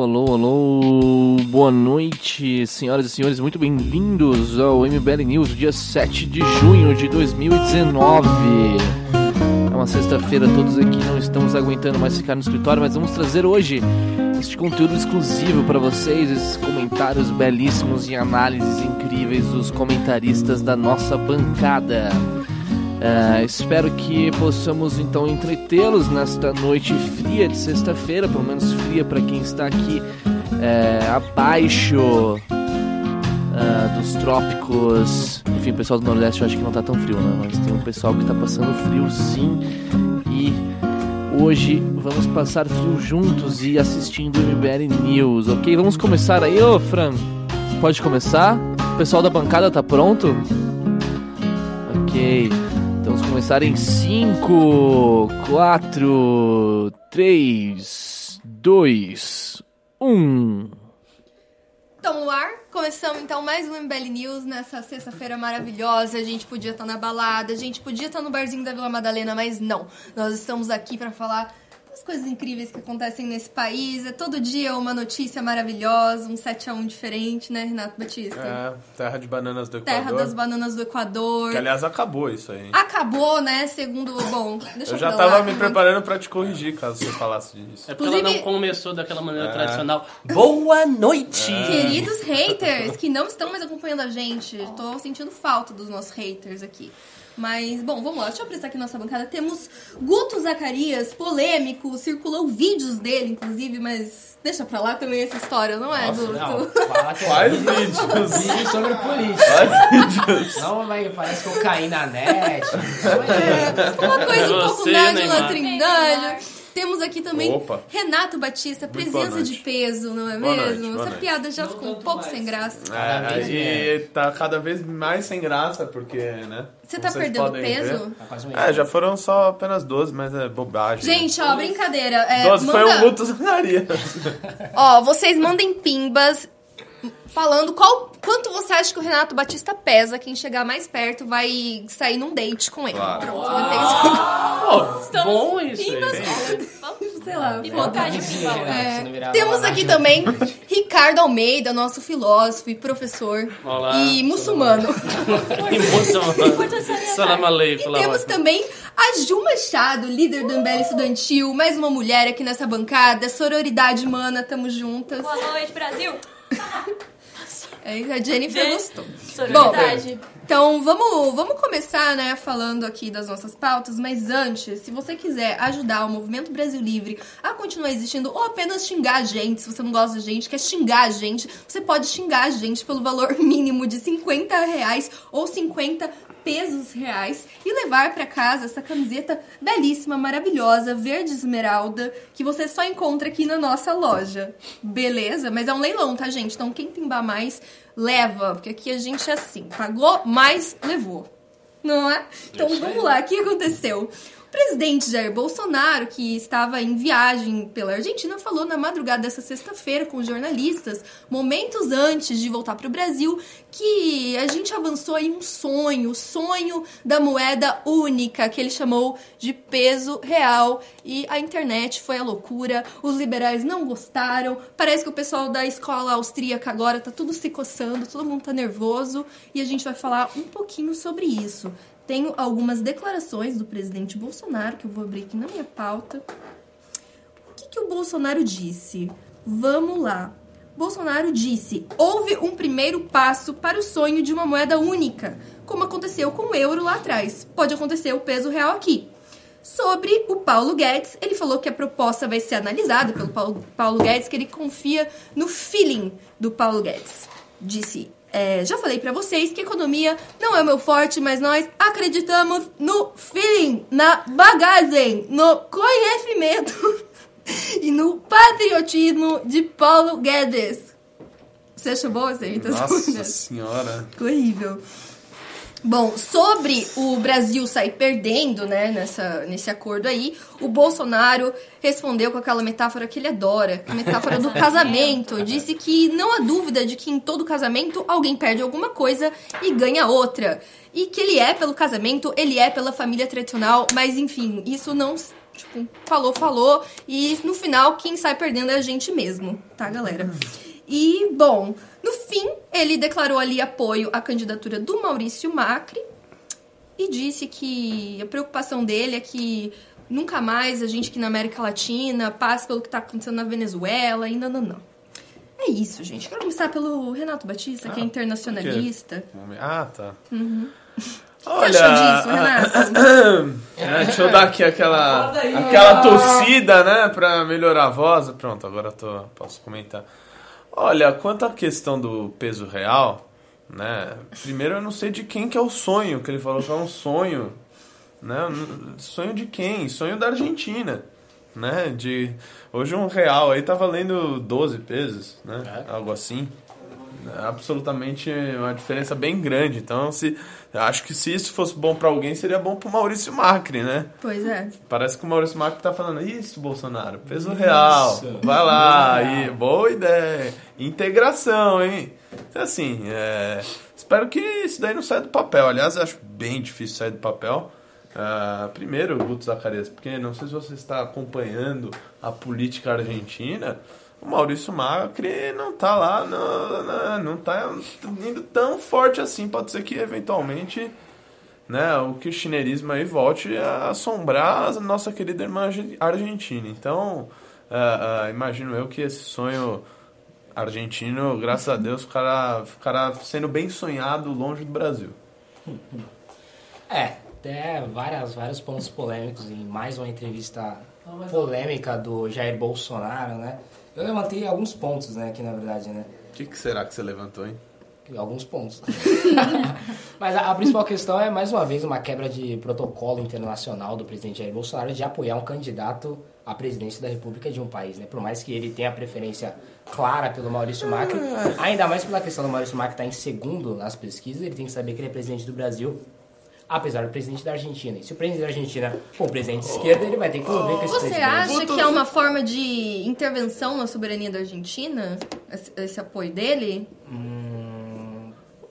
Alô, alô, alô, boa noite, senhoras e senhores, muito bem-vindos ao MBL News, dia 7 de junho de 2019. É uma sexta-feira, todos aqui não estamos aguentando mais ficar no escritório, mas vamos trazer hoje este conteúdo exclusivo para vocês, esses comentários belíssimos e análises incríveis dos comentaristas da nossa bancada. Uh, espero que possamos então entretê-los nesta noite fria de sexta-feira, pelo menos fria para quem está aqui uh, abaixo uh, dos trópicos. Enfim, o pessoal do Nordeste eu acho que não está tão frio, né? Mas tem um pessoal que está passando frio sim. E hoje vamos passar frio juntos e assistindo o MBL News, ok? Vamos começar aí, ô Fran. Pode começar? O pessoal da bancada tá pronto? Ok. Começar em 5, 4, 3, 2, 1. Então, no ar, começamos então mais um MBL News nessa sexta-feira maravilhosa. A gente podia estar na balada, a gente podia estar no barzinho da Vila Madalena, mas não. Nós estamos aqui para falar as coisas incríveis que acontecem nesse país. É todo dia uma notícia maravilhosa, um 7x1 diferente, né, Renato Batista? É, terra de bananas do Equador. Terra das bananas do Equador. Que, aliás, acabou isso aí. Acabou, né, segundo... Bom, deixa eu Eu já tava me preparando pra te corrigir, caso você falasse disso. É porque ela Inclusive- não começou daquela maneira É. tradicional. Boa noite! Queridos haters que não estão mais acompanhando a gente, tô sentindo falta dos nossos haters aqui. Mas, bom, vamos lá, deixa eu apresentar aqui nossa bancada. Temos Guto Zacarias, polêmico, circulou vídeos dele, inclusive, mas deixa pra lá também essa história, não é, Guto? Não, fala que vídeos? vídeo sobre política. Quais vídeos? Não, mas parece que eu caí na net. É, uma coisa um pouco Você, Neymar. Trindade. Temos aqui também Opa. Renato Batista, Muito presença de noite. peso, não é Boa mesmo? noite, Essa noite. piada já Não ficou um pouco mais. sem graça. É, e tá cada vez mais sem graça, porque, né? Você tá perdendo peso? Tá É, já foram só apenas 12, mas é bobagem. Gente, ó, brincadeira. É, 12 foi manda- um luto. Ó, vocês mandem pimbas falando qual quanto você acha que o Renato Batista pesa. Quem chegar mais perto vai sair num date com ele. Claro. Pronto, mantém Pô, bom isso isso. Sei lá. Vontade de. É, temos aqui também Ricardo Almeida, nosso filósofo e professor Olá. e muçulmano. Emoção. Salam aleikum. E temos também a Ju Machado, líder do MBL Estudantil, mais uma mulher aqui nessa bancada, sororidade mana, tamo juntas. Boa noite, Brasil. É, a Jennifer gostou. Solidariedade. Então, vamos, vamos começar, né, falando aqui das nossas pautas, mas antes, se você quiser ajudar o Movimento Brasil Livre a continuar existindo ou apenas xingar a gente, se você não gosta da gente, quer xingar a gente, você pode xingar a gente pelo valor mínimo de 50 reais ou 50 pesos reais e levar pra casa essa camiseta belíssima, maravilhosa, verde esmeralda, que você só encontra aqui na nossa loja. Beleza? Mas é um leilão, tá, gente? Então quem tembar mais, leva, porque aqui a gente é assim, pagou, mais levou. Não é? Então vamos lá, o que aconteceu? Presidente Jair Bolsonaro, que estava em viagem pela Argentina, falou na madrugada dessa sexta-feira com jornalistas, momentos antes de voltar para o Brasil, que a gente avançou em um sonho, o sonho da moeda única, que ele chamou de peso real. E a internet foi a loucura, os liberais não gostaram, parece que o pessoal da escola austríaca agora tá tudo se coçando, todo mundo tá nervoso, e a gente vai falar um pouquinho sobre isso. Tenho algumas declarações do presidente Bolsonaro que eu vou abrir aqui na minha pauta. O que, que o Bolsonaro disse? Vamos lá. Bolsonaro disse: houve um primeiro passo para o sonho de uma moeda única, como aconteceu com o euro lá atrás. Pode acontecer o peso real aqui. Sobre o Paulo Guedes, ele falou que a proposta vai ser analisada pelo Paulo, Paulo Guedes, que ele confia no feeling do Paulo Guedes. Disse: é, já falei pra vocês que economia não é o meu forte, mas nós acreditamos no feeling, na bagagem, no conhecimento e no patriotismo de Paulo Guedes. Você achou boa essa imitação? Nossa senhora. Ficou horrível. Bom, sobre o Brasil sair perdendo, né, nessa, nesse acordo aí, o Bolsonaro respondeu com aquela metáfora que ele adora, a metáfora do casamento. Disse que não há dúvida de que em todo casamento alguém perde alguma coisa e ganha outra. E que ele é pelo casamento, ele é pela família tradicional, mas enfim, isso não Tipo, falou, falou. E no final, quem sai perdendo é a gente mesmo, tá, galera? E, bom, no fim, ele declarou ali apoio à candidatura do Maurício Macri e disse que a preocupação dele é que nunca mais a gente aqui na América Latina passe pelo que tá acontecendo na Venezuela e não, não, não. É isso, gente. Quero começar pelo Renato Batista, que é internacionalista. Ah, tá. O que achou disso, Renato? É, deixa eu dar aqui aquela, aquela torcida, né, pra melhorar a voz. Pronto, agora eu tô, posso comentar. Olha, quanto à questão do peso real, né, primeiro eu não sei de quem que é o sonho, que ele falou que é um sonho, né, sonho de quem? Sonho da Argentina, né, de... Hoje um real aí tá valendo 12 pesos, né, algo assim. Absolutamente uma diferença bem grande. Então, se eu acho que se isso fosse bom pra alguém, seria bom pro Maurício Macri, né? Pois é. Parece que o Maurício Macri tá falando isso, Bolsonaro, peso real, vai lá, aí, boa ideia, integração, hein? Então, assim, é, espero que isso daí não saia do papel. Aliás, eu acho bem difícil sair do papel. Ah, primeiro, Guto Zacarias, porque não sei se você está acompanhando a política argentina, o Maurício Macri não tá lá, não, não, não tá indo tão forte assim. Pode ser que eventualmente né, o kirchnerismo aí volte a assombrar a nossa querida irmã arge- argentina. Então, ah, ah, imagino eu que esse sonho argentino, graças a Deus, ficará, ficará sendo bem sonhado longe do Brasil. É, até várias, vários pontos polêmicos em mais uma entrevista polêmica do Jair Bolsonaro, né? Eu levantei alguns pontos, né, aqui na verdade, né? O que, que será que você levantou, hein? Alguns pontos. Mas a, a principal questão é, mais uma vez, uma quebra de protocolo internacional do presidente Jair Bolsonaro de apoiar um candidato à presidência da República de um país, né? Por mais que ele tenha a preferência clara pelo Maurício Macri, ainda mais pela questão do Maurício Macri estar em segundo nas pesquisas, ele tem que saber que ele é presidente do Brasil, apesar do presidente da Argentina. E se o presidente da Argentina for um presidente de esquerda, ele vai ter que conviver com esse Você presidente. acha que é uma forma de intervenção na soberania da Argentina? Esse, esse apoio dele?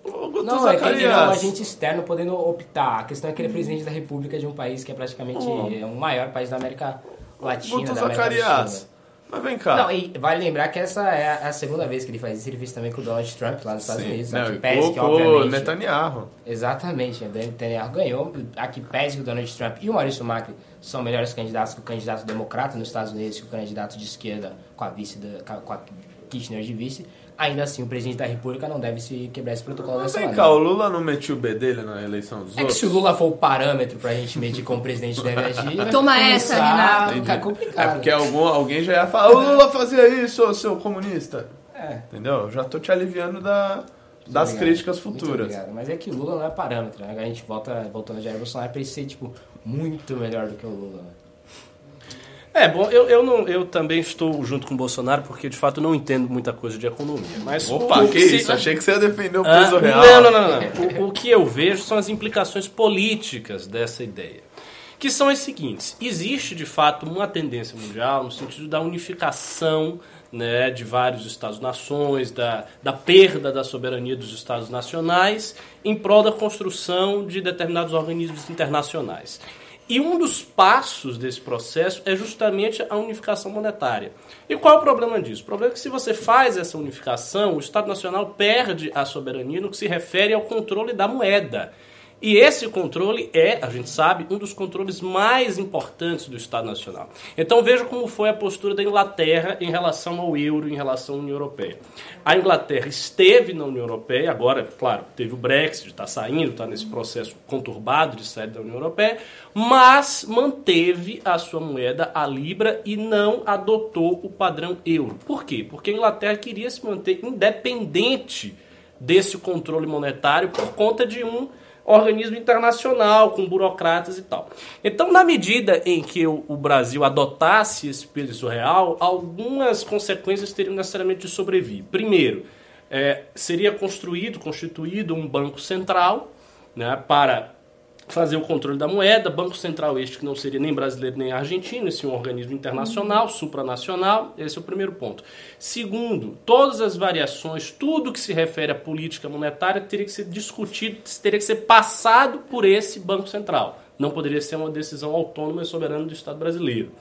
Guto Não, é que ele é um agente externo podendo optar. A questão é que ele é presidente da república de um país que é praticamente é o maior país da América Latina, Guto da América. Zacarias. né? Mas vem cá. Não, e vale lembrar que essa é a- a segunda vez que ele faz isso. Ele fez também com o Donald Trump lá nos Estados Sim. Unidos. Não, Aqui e pese que, com o obviamente... Netanyahu. Exatamente, o Netanyahu ganhou. Aqui pese que o Donald Trump e o Maurício Macri são melhores candidatos que o candidato democrata nos Estados Unidos e o candidato de esquerda com a vice da, com a Kirchner de vice. Ainda assim, o presidente da república não deve se quebrar esse protocolo Mas dessa vem maneira. cá, o Lula não metiu o B dele na eleição dos É que outros? se o Lula for o parâmetro pra gente medir como o presidente deve agir, Toma essa, Renato. Ficar É complicado. porque algum, alguém já ia falar, o Lula fazia isso, seu comunista. É, Entendeu? Eu Já tô te aliviando da, das obrigado. críticas Muito futuras. obrigado. Mas é que o Lula não é parâmetro, né? A gente volta, voltando a Jair Bolsonaro pra ele ser, tipo, muito melhor do que o Lula. É, bom, eu, eu, não, eu também estou junto com o Bolsonaro porque de fato não entendo muita coisa de economia. Mas Opa, o que se- isso? Achei que você ia defender o Ah, peso real. Não, não, não. não. O, o que eu vejo são as implicações políticas dessa ideia. Que são as seguintes: existe de fato uma tendência mundial no sentido da unificação né, de vários Estados-nações, da, da perda da soberania dos Estados nacionais em prol da construção de determinados organismos internacionais. E um dos passos desse processo é justamente a unificação monetária. E qual é o problema disso? O problema é que se você faz essa unificação, o Estado Nacional perde a soberania no que se refere ao controle da moeda. E esse controle é, a gente sabe, um dos controles mais importantes do Estado Nacional. Então veja como foi a postura da Inglaterra em relação ao euro, em relação à União Europeia. A Inglaterra esteve na União Europeia, agora, claro, teve o Brexit, está saindo, está nesse processo conturbado de sair da União Europeia, mas manteve a sua moeda, a Libra, e não adotou o padrão euro. Por quê? Porque a Inglaterra queria se manter independente desse controle monetário por conta de um organismo internacional, com burocratas e tal. Então, na medida em que o, Brasil adotasse esse peso real, algumas consequências teriam necessariamente de sobrevir. Primeiro, eh, seria construído, constituído um banco central né, para fazer o controle da moeda, Banco Central este que não seria nem brasileiro nem argentino, esse é um organismo internacional, supranacional, esse é o primeiro ponto. Segundo, todas as variações, tudo que se refere à política monetária teria que ser discutido, teria que ser passado por esse Banco Central. não poderia ser uma decisão autônoma e soberana do Estado brasileiro.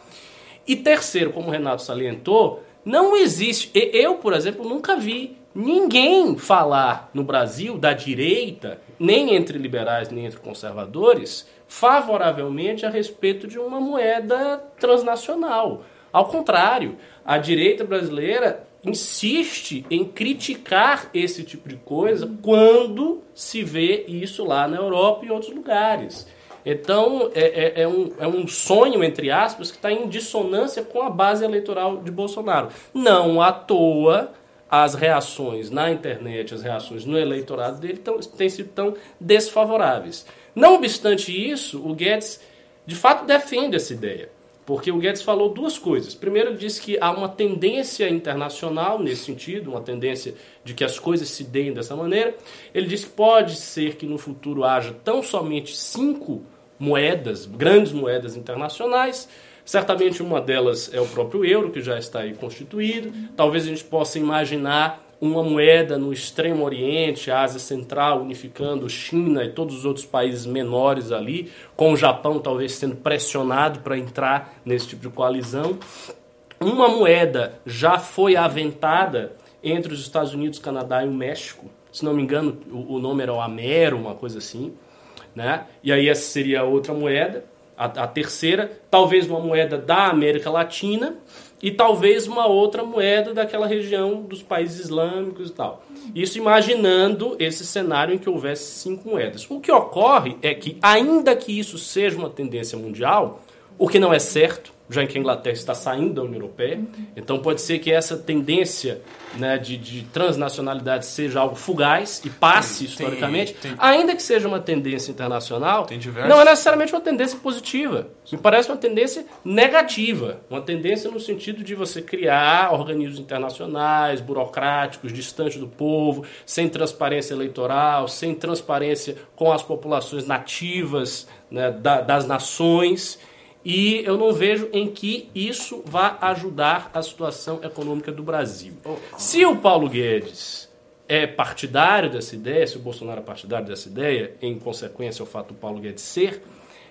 E terceiro, como o Renato salientou, não existe. Eu, por exemplo, nunca vi ninguém falar no Brasil da direita, nem entre liberais nem entre conservadores, favoravelmente a respeito de uma moeda transnacional. Ao contrário, a direita brasileira insiste em criticar esse tipo de coisa quando se vê isso lá na Europa e em outros lugares. Então, é, é, é, um, é um sonho, entre aspas, que está em dissonância com a base eleitoral de Bolsonaro. Não à toa, as reações na internet, as reações no eleitorado dele tão, têm sido tão desfavoráveis. Não obstante isso, o Guedes de fato defende essa ideia. Porque o Guedes falou duas coisas. Primeiro, ele disse que há uma tendência internacional nesse sentido, uma tendência de que as coisas se deem dessa maneira. Ele disse que pode ser que no futuro haja tão somente cinco moedas, grandes moedas internacionais. Certamente uma delas é o próprio euro, que já está aí constituído. Talvez a gente possa imaginar uma moeda no Extremo Oriente, Ásia Central, unificando China e todos os outros países menores ali, com o Japão talvez sendo pressionado para entrar nesse tipo de coalizão. Uma moeda já foi aventada entre os Estados Unidos, Canadá e o México. Se não me engano, o nome era o Amero, uma coisa assim. Né? E aí essa seria outra moeda. A, a terceira, talvez uma moeda da América Latina e talvez uma outra moeda daquela região dos países islâmicos e tal. Isso imaginando esse cenário em que houvesse cinco moedas. O que ocorre é que, ainda que isso seja uma tendência mundial, o que não é certo, já que a Inglaterra está saindo da União Europeia. Então pode ser que essa tendência né, de, de, transnacionalidade seja algo fugaz e passe tem, historicamente, tem, tem, ainda que seja uma tendência internacional, não é necessariamente uma tendência positiva. Me parece uma tendência negativa, uma tendência no sentido de você criar organismos internacionais, burocráticos, distantes do povo, sem transparência eleitoral, sem transparência com as populações nativas né, da, das nações e eu não vejo em que isso vá ajudar a situação econômica do Brasil. Se o Paulo Guedes é partidário dessa ideia, se o Bolsonaro é partidário dessa ideia, em consequência ao fato do Paulo Guedes ser,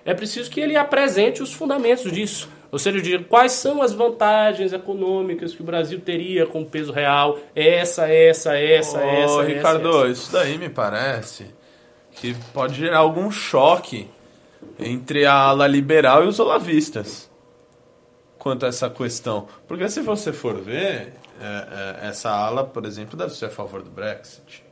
é preciso que ele apresente os fundamentos disso. Ou seja, de quais são as vantagens econômicas que o Brasil teria com o peso real, essa, essa, essa, oh, essa. Ricardo, essa, essa. isso daí me parece que pode gerar algum choque entre a ala liberal e os olavistas quanto a essa questão. Porque se você for ver, é, é, essa ala, por exemplo, deve ser a favor do Brexit.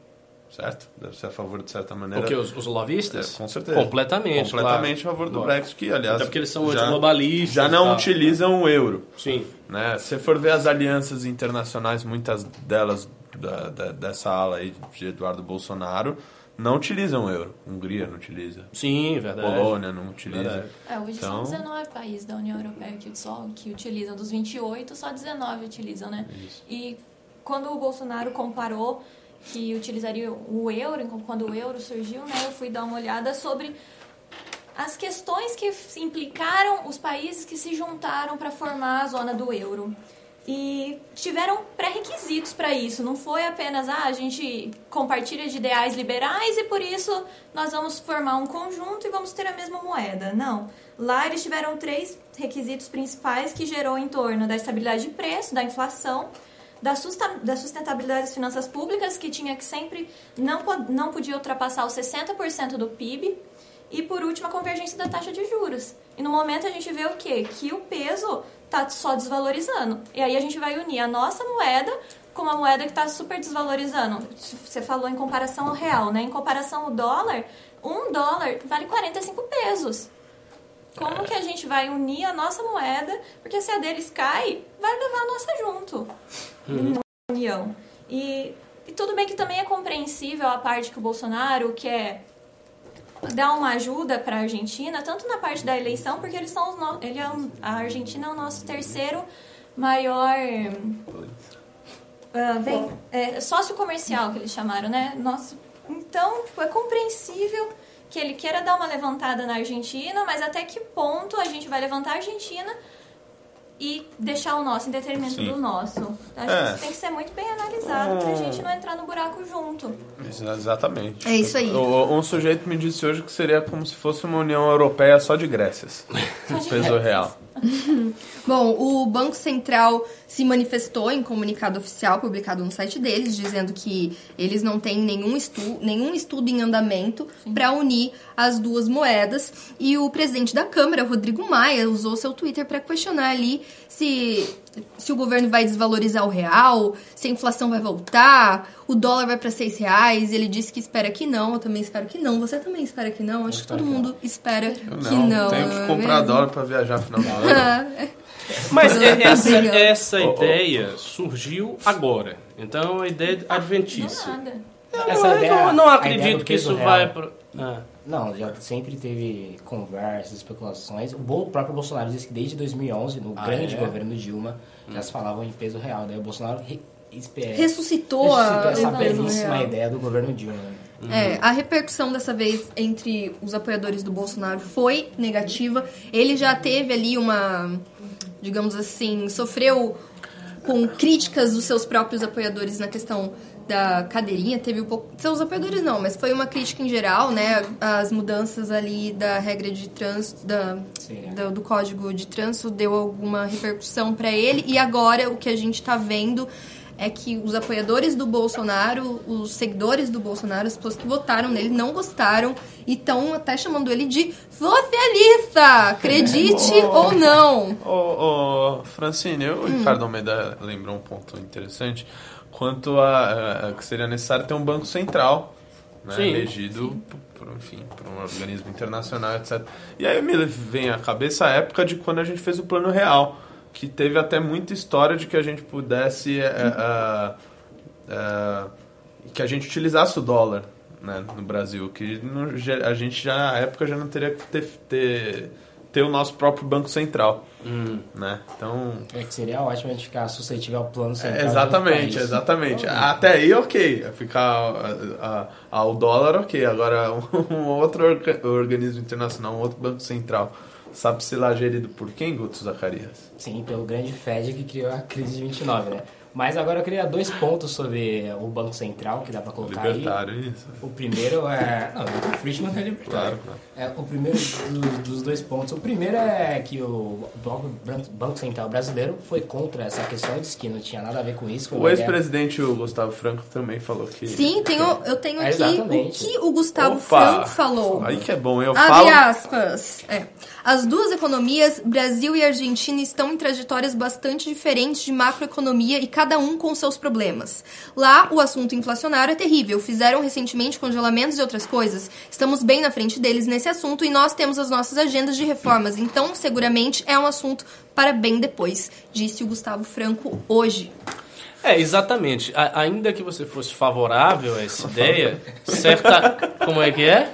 Certo? Deve ser a favor, de certa maneira. Porque os, os olavistas? É, com certeza. Completamente. Completamente claro. a favor do Brexit, que, aliás. Até porque eles são já, globalistas. Já não utilizam o euro. Sim. Né? Se for ver as alianças internacionais, muitas delas da, da, dessa ala aí de Eduardo Bolsonaro não utilizam o euro. Hungria não utiliza. Sim, verdade. Polônia não utiliza. É, hoje então... são 19 países da União Europeia que, só, que utilizam. Dos 28, só 19 utilizam, né? Isso. E quando o Bolsonaro comparou que utilizaria o euro, quando o euro surgiu, né, eu fui dar uma olhada sobre as questões que implicaram os países que se juntaram para formar a zona do euro e tiveram pré-requisitos para isso. Não foi apenas, ah, a gente compartilha de ideais liberais e por isso nós vamos formar um conjunto e vamos ter a mesma moeda. Não. Lá eles tiveram três requisitos principais que gerou em torno da estabilidade de preço, da inflação, da sustentabilidade das finanças públicas, que tinha que sempre não, não podia ultrapassar os 60% do PIB, e por último a convergência da taxa de juros. E no momento a gente vê o quê? Que o peso tá só desvalorizando. E aí a gente vai unir a nossa moeda com uma moeda que está super desvalorizando. Você falou em comparação ao real, né? Em comparação ao dólar, um dólar vale 45 pesos. Como que a gente vai unir a nossa moeda? Porque se a deles cai, vai levar a nossa junto. Uhum. União. E, e tudo bem que também é compreensível a parte que o Bolsonaro quer dar uma ajuda para a Argentina, tanto na parte da eleição, porque eles são no... ele é um... a Argentina é o nosso terceiro maior uh, vem, é, sócio comercial que eles chamaram, né? Nosso... Então, tipo, é compreensível que ele queira dar uma levantada na Argentina, mas até que ponto a gente vai levantar a Argentina e deixar o nosso em detrimento Sim. do nosso. Acho É. que isso tem que ser muito bem analisado pra Hum. gente não entrar no buraco junto. Exa- Exatamente. É isso aí. Um sujeito me disse hoje que seria como se fosse uma União Europeia só de Grécias. Peso real. Bom, o Banco Central se manifestou em comunicado oficial publicado no site deles, dizendo que eles não têm nenhum, estu nenhum estudo em andamento para unir as duas moedas. E o presidente da Câmara, Rodrigo Maia, usou seu Twitter para questionar ali se, se o governo vai desvalorizar o real, se a inflação vai voltar, o dólar vai para seis reais. Ele disse que espera que não, eu também espero que não. Você também espera que não? Acho que todo mundo espera Eu que não, não. tenho não que é comprar mesmo? dólar pra viajar final do ano. Mas é- essa, essa Oh, oh. ideia surgiu agora. Então é uma ideia Do adventícia. nada. Essa Eu ideia- não, não a ideia acredito que isso real. vai pro. Ah. Não, já sempre teve conversas, especulações. O próprio Bolsonaro disse que desde 2011, no Ah, grande é? governo Dilma, já se falavam em peso real. Daí o Bolsonaro re, espe- ressuscitou, a ressuscitou essa a belíssima real. ideia do governo Dilma. né? É, a repercussão dessa vez entre os apoiadores do Bolsonaro foi negativa. Ele já teve ali uma, digamos assim, sofreu com críticas dos seus próprios apoiadores na questão da cadeirinha, teve um pouco, seus apoiadores não, mas foi uma crítica em geral, né, as mudanças ali da regra de trânsito, da, é. do, do código de trânsito deu alguma repercussão para ele e agora o que a gente tá vendo é que os apoiadores do Bolsonaro, os seguidores do Bolsonaro, as pessoas que votaram nele não gostaram e estão até chamando ele de socialista, acredite ou não. Ô, ô, Francine, o Ricardo Almeida lembrou um ponto interessante quanto a, a que seria necessário ter um banco central, né, Sim, regido por, enfim, por um organismo internacional, etc. E aí me vem à cabeça a época de quando a gente fez o Plano Real, que teve até muita história de que a gente pudesse é, é, é, que a gente utilizasse o dólar né, no Brasil, que no a gente já na época já não teria que ter, ter, ter o nosso próprio banco central, né? Então É que seria ótimo a gente ficar suscetível ao plano central. é, exatamente, exatamente. Até aí, ok. Ficar ao dólar, ok. Agora, um outro orga- organismo internacional, um outro banco central, sabe-se lá gerido por quem, Guto Zacarias? Sim, pelo grande Fed que criou a crise de 29, né? Mas agora eu queria dois pontos sobre o Banco Central que dá pra colocar aí. Libertário, isso. O primeiro é. Não, o Friedman é libertário. Claro, claro. É, o primeiro dos, dos dois pontos. O primeiro é que o Banco, Banco Central Brasileiro foi contra essa questão, disse que não tinha nada a ver com isso. foi O ex-presidente o Gustavo Franco também falou que. Sim, tenho, eu tenho É, aqui exatamente. o que o Gustavo Opa! Franco falou. Aí que é bom, eu Abre falo. aspas. É. As duas economias, Brasil e Argentina, estão em trajetórias bastante diferentes de macroeconomia e cada um com seus problemas. Lá, o assunto inflacionário é terrível. Fizeram recentemente congelamentos e outras coisas. Estamos bem na frente deles nesse assunto e nós temos as nossas agendas de reformas. Então, seguramente é um assunto para bem depois, disse o Gustavo Franco hoje. É, exatamente. A- ainda que você fosse favorável a essa ideia, certa. Como é que é?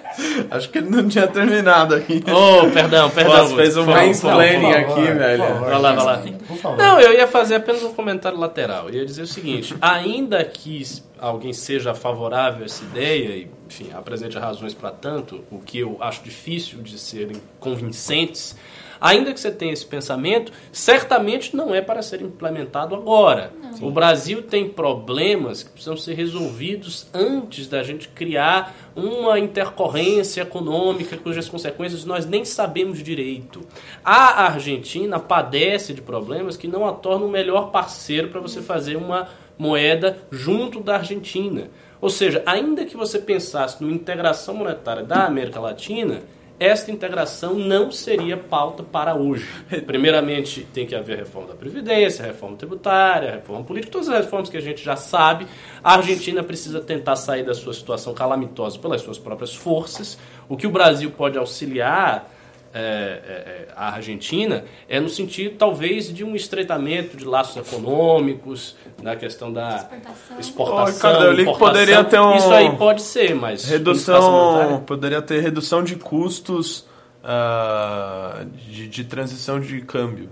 Acho que ele não tinha terminado aqui. Oh, perdão, perdão. Nossa, fez um mansplaining aqui, por velho. favor, Vai lá, vai lá. Por favor. Não, eu ia fazer apenas um comentário lateral. Eu ia dizer o seguinte: ainda que alguém seja favorável a essa ideia, e, enfim, apresente razões para tanto, o que eu acho difícil de serem convincentes, ainda que você tenha esse pensamento, certamente não é para ser implementado agora. O Brasil tem problemas que precisam ser resolvidos antes da gente criar uma intercorrência econômica cujas consequências nós nem sabemos direito. A Argentina padece de problemas que não a tornam o melhor parceiro para você fazer uma moeda junto da Argentina. Ou seja, ainda que você pensasse numa integração monetária da América Latina, esta integração não seria pauta para hoje. Primeiramente, tem que haver reforma da Previdência, reforma tributária, reforma política, todas as reformas que a gente já sabe. A Argentina precisa tentar sair da sua situação calamitosa pelas suas próprias forças. O que o Brasil pode auxiliar é, é, é, a Argentina é no sentido, talvez, de um estreitamento de laços econômicos, na questão da Exportação. exportação. Que importação. poderia ter um- Isso aí pode ser, mas. Redução. Poderia ter redução de custos ah, de, de transição de câmbio.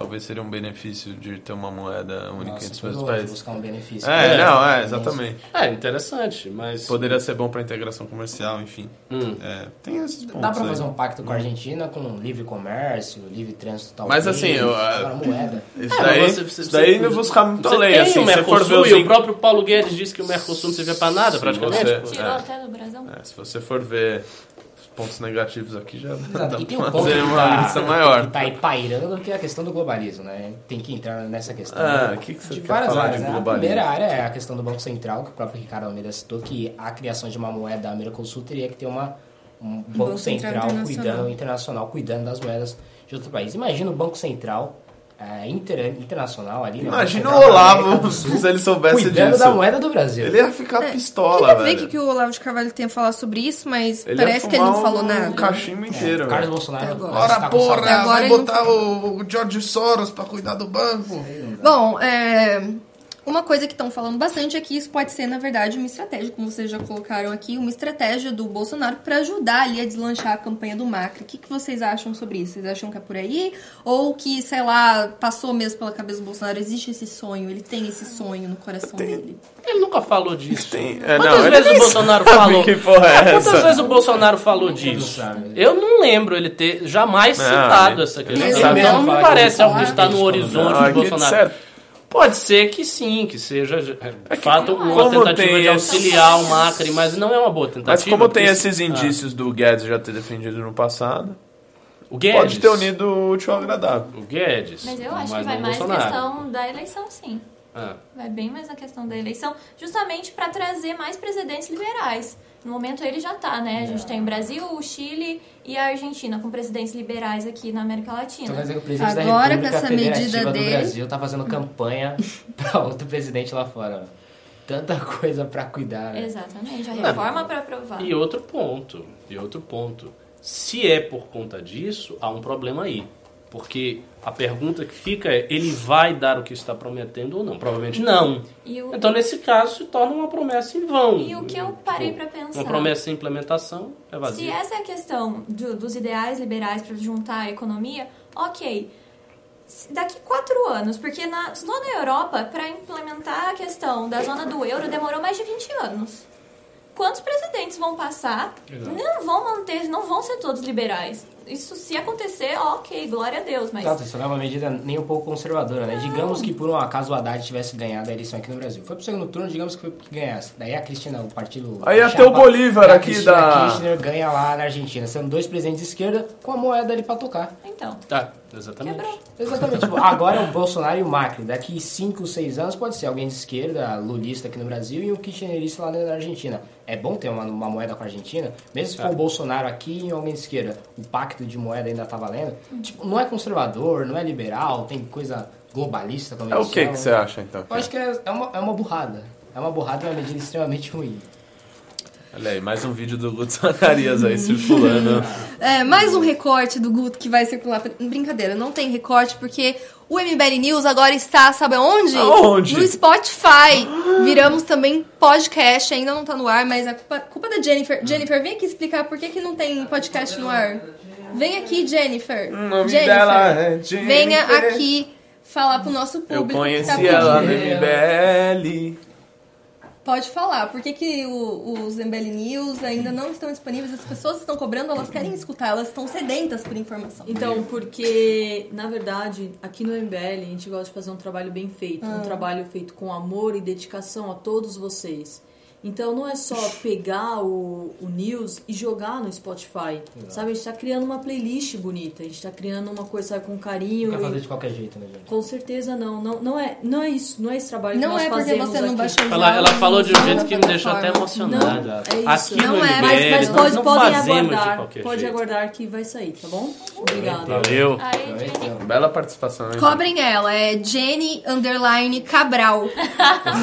Talvez seria um benefício de ter uma moeda única Nossa, entre os países. buscar um benefício. É, É, não, é, exatamente. É interessante, mas. Poderia ser bom pra integração comercial, enfim. Hum. É, tem esses pontos Dá pra aí. fazer um pacto com a Argentina com livre comércio, livre trânsito tal. Mas assim, eu- Agora moeda. Isso É, daí, mas você- você- isso daí você- não buscar muito Você além, tem assim, o se você for ver Mercosul os e o próprio Paulo Guedes disse que o Mercosul não servia pra nada, praticamente. você-. Tirou É. até do Brasil. É, se você for ver pontos negativos aqui, já dá. E tem um ponto fazer que uma tá, lista maior. que tá aí pairando, que é a questão do globalismo, né? Tem que entrar nessa questão. Ah, o que, que você de quer várias falar áreas, de né? A globalismo? primeira área é a questão do Banco Central, que o próprio Ricardo Almeida citou, que a criação de uma moeda da América do Sul teria que ter uma, um Banco, Banco Central Central, internacional. cuidando, internacional cuidando das moedas de outro país. Imagina o Banco Central é, inter- internacional ali. né? Imagina o Olavo, se ele soubesse cuidando disso. da moeda do Brasil. Ele ia ficar É, pistola, Queria ver velho. o que, que o Olavo de Carvalho tem a falar sobre isso, mas Ele parece que ele não falou um nada. cachimbo inteiro, É, Carlos velho. Bolsonaro. Ora, com porra, vai ele não- botar o, o George Soros pra cuidar do banco. Bom, é, uma coisa que estão falando bastante é que isso pode ser, na verdade, uma estratégia, como vocês já colocaram aqui, uma estratégia do Bolsonaro para ajudar ali a deslanchar a campanha do Macri. O que, que vocês acham sobre isso? Vocês acham que é por aí? Ou que, sei lá, passou mesmo pela cabeça do Bolsonaro? Existe esse sonho, ele tem esse sonho no coração dele. Ele nunca falou disso. Tem- é, Quantas não, vezes o Bolsonaro falou? que porra é Quantas essa? vezes o Bolsonaro falou disso? sabe. Eu não lembro ele ter jamais Não, citado ele- essa questão. Então não parece algo que está no horizonte Não, do aqui, Bolsonaro. certo. Pode ser que sim, que seja de fato uma tentativa tem de esse- auxiliar o Macri, mas não é uma boa tentativa. Mas como tem esses indícios do Guedes já ter defendido no passado, O Guedes. pode ter unido o útil ao agradável. O Guedes. Mas eu acho que mas vai não o mais na Bolsonaro. questão da eleição, sim. Ah. Vai bem mais na questão da eleição, justamente para trazer mais presidentes liberais. No momento ele já tá, né? A gente tem o Brasil, o Chile e a Argentina com presidentes liberais aqui na América Então Latina. quer dizer que o presidente da Agora, República com essa medida do dele- Brasil tá fazendo campanha pra outro presidente lá fora. Tanta coisa pra cuidar, né? Exatamente, a reforma para aprovar. E outro ponto, e outro ponto. Se é por conta disso, há um problema aí. Porque a pergunta que fica é, ele vai dar o que está prometendo ou não? Provavelmente não. E o, Então, nesse caso, se torna uma promessa em vão. e o que eu parei Tipo, para pensar? Uma promessa sem implementação é Se vazia. essa é a questão do- dos ideais liberais para juntar a economia, ok. Se Daqui quatro anos, porque na, só na Europa, para implementar a questão da zona do euro, demorou mais de 20 anos. Quantos presidentes vão passar? Não vão manter, não vão ser todos liberais. Isso, se acontecer, ok, glória a Deus, mas. Exato, isso não é uma medida nem um pouco conservadora, né? Digamos que por um acaso o Haddad tivesse ganhado a eleição aqui no Brasil. Foi pro segundo turno, digamos que, foi que ganhasse. Daí a Cristina, o partido. Aí ia a ter o Bolívar da aqui Cristina da- Kirchner ganha lá na Argentina, sendo dois presidentes de esquerda com a moeda ali pra tocar. Então, Tá, exatamente. quebrou. Exatamente. Tipo, agora é o Bolsonaro e o Macri. Daqui 5, 6 anos pode ser alguém de esquerda, lulista aqui no Brasil e um kirchnerista lá na Argentina. É bom ter uma, uma moeda com a Argentina, mesmo se for o Bolsonaro aqui e alguém de esquerda. O pacto de moeda ainda tá valendo. Tipo, não é conservador, não é liberal, tem coisa globalista como É o que que você acha, então? Eu acho que é, é uma, é uma burrada. É uma burrada e uma medida extremamente ruim. Olha aí, mais um vídeo do Guto Zacarias aí circulando. É, mais um recorte do Guto que vai circular. Brincadeira, não tem recorte porque o MBL News agora está, sabe aonde? Aonde? No Spotify. Viramos também podcast, ainda não tá no ar, mas a culpa, culpa da Jennifer. Jennifer, vem aqui explicar por que, que não tem podcast no ar. Vem aqui, Jennifer. O nome Jennifer, dela é Jennifer. venha aqui falar pro nosso Eu público. que tá conheci ela no. MBL. Pode falar, por que, que o- os MBL News ainda não estão disponíveis? As pessoas estão cobrando, elas querem escutar, elas estão sedentas por informação. Então, porque, na verdade, aqui no MBL a gente gosta de fazer um trabalho bem feito, um trabalho feito com amor e dedicação a todos vocês. Então não é só pegar o, o news e jogar no Spotify, sabe? A gente tá criando uma playlist bonita, a gente tá criando uma coisa sabe, com carinho. Não quer fazer e- de qualquer jeito, né, gente? Com certeza não. não. Não é, não é isso, não é esse trabalho que Não nós é porque fazemos você não baixou Ela, ela falou de um não jeito na que me deixou até emocionada. Não, é isso. Aqui Não no é, Mas, mas pode, não podem aguardar. qualquer Pode jeito. aguardar que vai sair, tá bom? Obrigada. Valeu. Aí, Jenny, Então, Bela participação, hein? Cobrem ela, é Jenny Underline Cabral.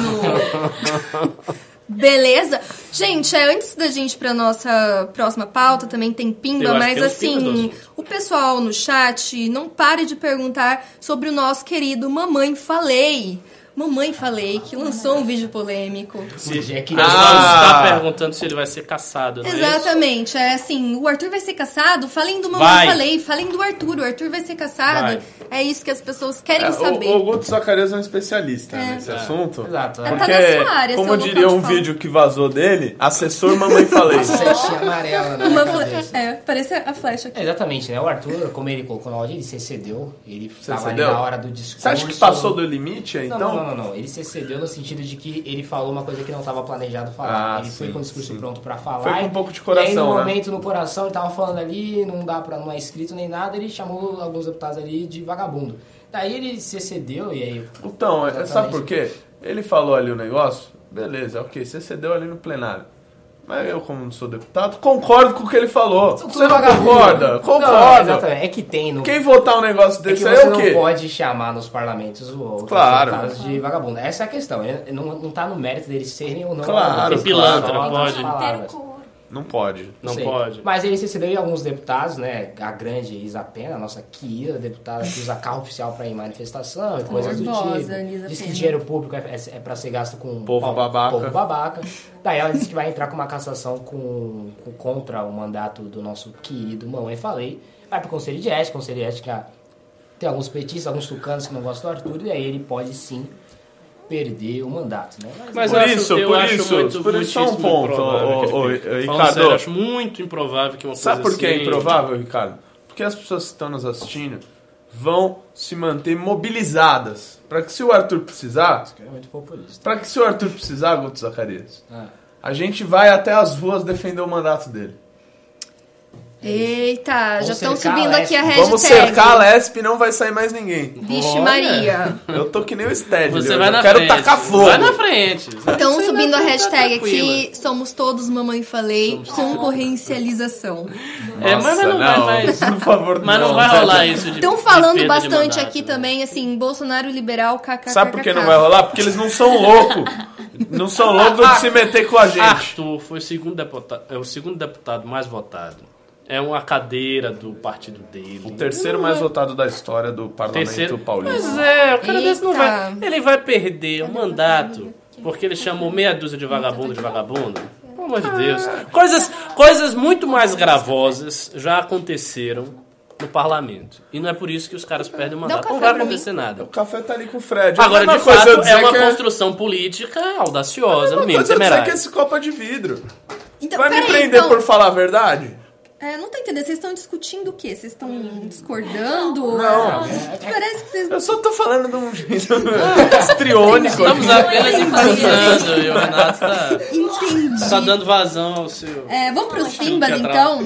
No- Beleza? Gente, é, antes da gente ir pra nossa próxima pauta, também tem pimba, mas assim, o pessoal no chat não pare de perguntar sobre o nosso querido Mamãe Falei. Mamãe Falei, que lançou um vídeo polêmico. Hoje é que Ah. estar perguntando se ele vai ser caçado, não é isso? Exatamente, é assim, o Arthur vai ser caçado? Falem do Mamãe Vai. Falei, falem do Arthur, o Arthur vai ser caçado. Vai. É isso que as pessoas querem É, saber. o, o Guto Zacarias é um especialista É. nesse É. assunto. Exato. Tá É. Porque, sua área, como diria um vídeo que vazou dele, assessor mamãe falei. Sechinha amarela na Uma fle-. É, parece a flecha aqui. É, exatamente, né? O Arthur, como ele colocou na áudio, ele se excedeu. Ele tava ali na hora do discurso. Você acha que passou do limite aí, Não, então? não, não, não, não. Ele se excedeu no sentido de que ele falou uma coisa que não estava planejado falar. Ah, ele foi sim, com o discurso sim. pronto pra falar. Foi com um pouco de E aí, coração, no né? momento, no coração, ele tava falando ali, não dá pra, não é escrito nem nada, ele chamou alguns deputados ali de vagabundo. Daí ele se excedeu e aí... Então, é- Exatamente. sabe por quê? Ele falou ali o negócio, beleza, ok, você cedeu ali no plenário. Mas eu, como não sou deputado, concordo com o que ele falou. Você não vagabundo. concorda? Não, Concordo. exatamente. É que tem no... Quem votar um negócio É que desse você aí é o não quê? pode chamar nos parlamentos o outros Claro. deputados de vagabundo. Essa é a questão. Ele não, não tá no mérito deles serem ou não. Claro. Tem pilantra, pode. Não pode. Não Sei. pode. Mas ele se excedeu em alguns deputados, né? A grande Isa Pena, a nossa querida deputada que usa carro oficial para ir em manifestação e coisas do tipo. Lisa Diz que Pena. dinheiro público é, é, é para ser gasto com Povo ó, babaca. Povo babaca. Daí ela disse que vai entrar com uma cassação com, com- contra o mandato do nosso querido Mamãe Falei. Vai pro Conselho de Ética, Conselho de Ética tem alguns petistas, alguns tucanos que não gostam do Arthur, e aí ele pode sim perder o mandato, né? Mas Por eu acho- isso, eu por acho isso, muito, por isso só um ponto, perca. ô, Falando Ricardo. sério, eu acho muito improvável que uma Sabe coisa por que é assim- improvável, Ricardo? Porque as pessoas que estão nos assistindo vão se manter mobilizadas. Para que se o Arthur precisar, É para que se o Arthur precisar, Guto Zacarias, Ah. a gente vai até as ruas defender o mandato dele. Eita, já Vamos estão cercar subindo a aqui a hashtag. Vamos cercar a Lesp e não vai sair mais ninguém. Vixe. Maria. Eu tô que nem o Sted. Você eu vai já na quero frente. tacar fogo. Vai na frente. Estão subindo a tá hashtag tranquila. aqui, somos todos mamãe falei, concorrencialização. É, mas Nossa, não vai mais. Por favor, Mas não vai rolar isso de Estão falando bastante mandato, aqui né? também, assim, Bolsonaro liberal, kkk. Sabe por que não vai rolar? Porque eles não são loucos. Não são loucos de se meter com a gente. Arthur foi o segundo deputado, é o segundo deputado mais votado. É uma cadeira do partido dele. O terceiro mais votado da história do parlamento Terceiro. paulista. Pois é, o cara desse não vai. Eita. Ele vai perder o mandato porque ele chamou meia dúzia de vagabundo de vagabundo. Pelo amor de Deus. Coisas, coisas muito mais gravosas já aconteceram no parlamento. E não é por isso que os caras perdem o mandato. Não vai acontecer nada. O café tá ali com o Fred. Agora, a mesma de coisa eu fato, é uma que construção política audaciosa, no mínimo coisa eu dizer temerária. que esse copo é de vidro. Então, Vai me prender então, por falar a verdade? É, não tô entendendo, vocês estão discutindo o quê? Vocês estão discordando? Não. Parece que vocês... Eu só tô falando de um jeito histriônico. Estamos apenas enfatizando e o Renato tá, Entendi. tá dando vazão ao seu. É, vamos pros pimbas, então?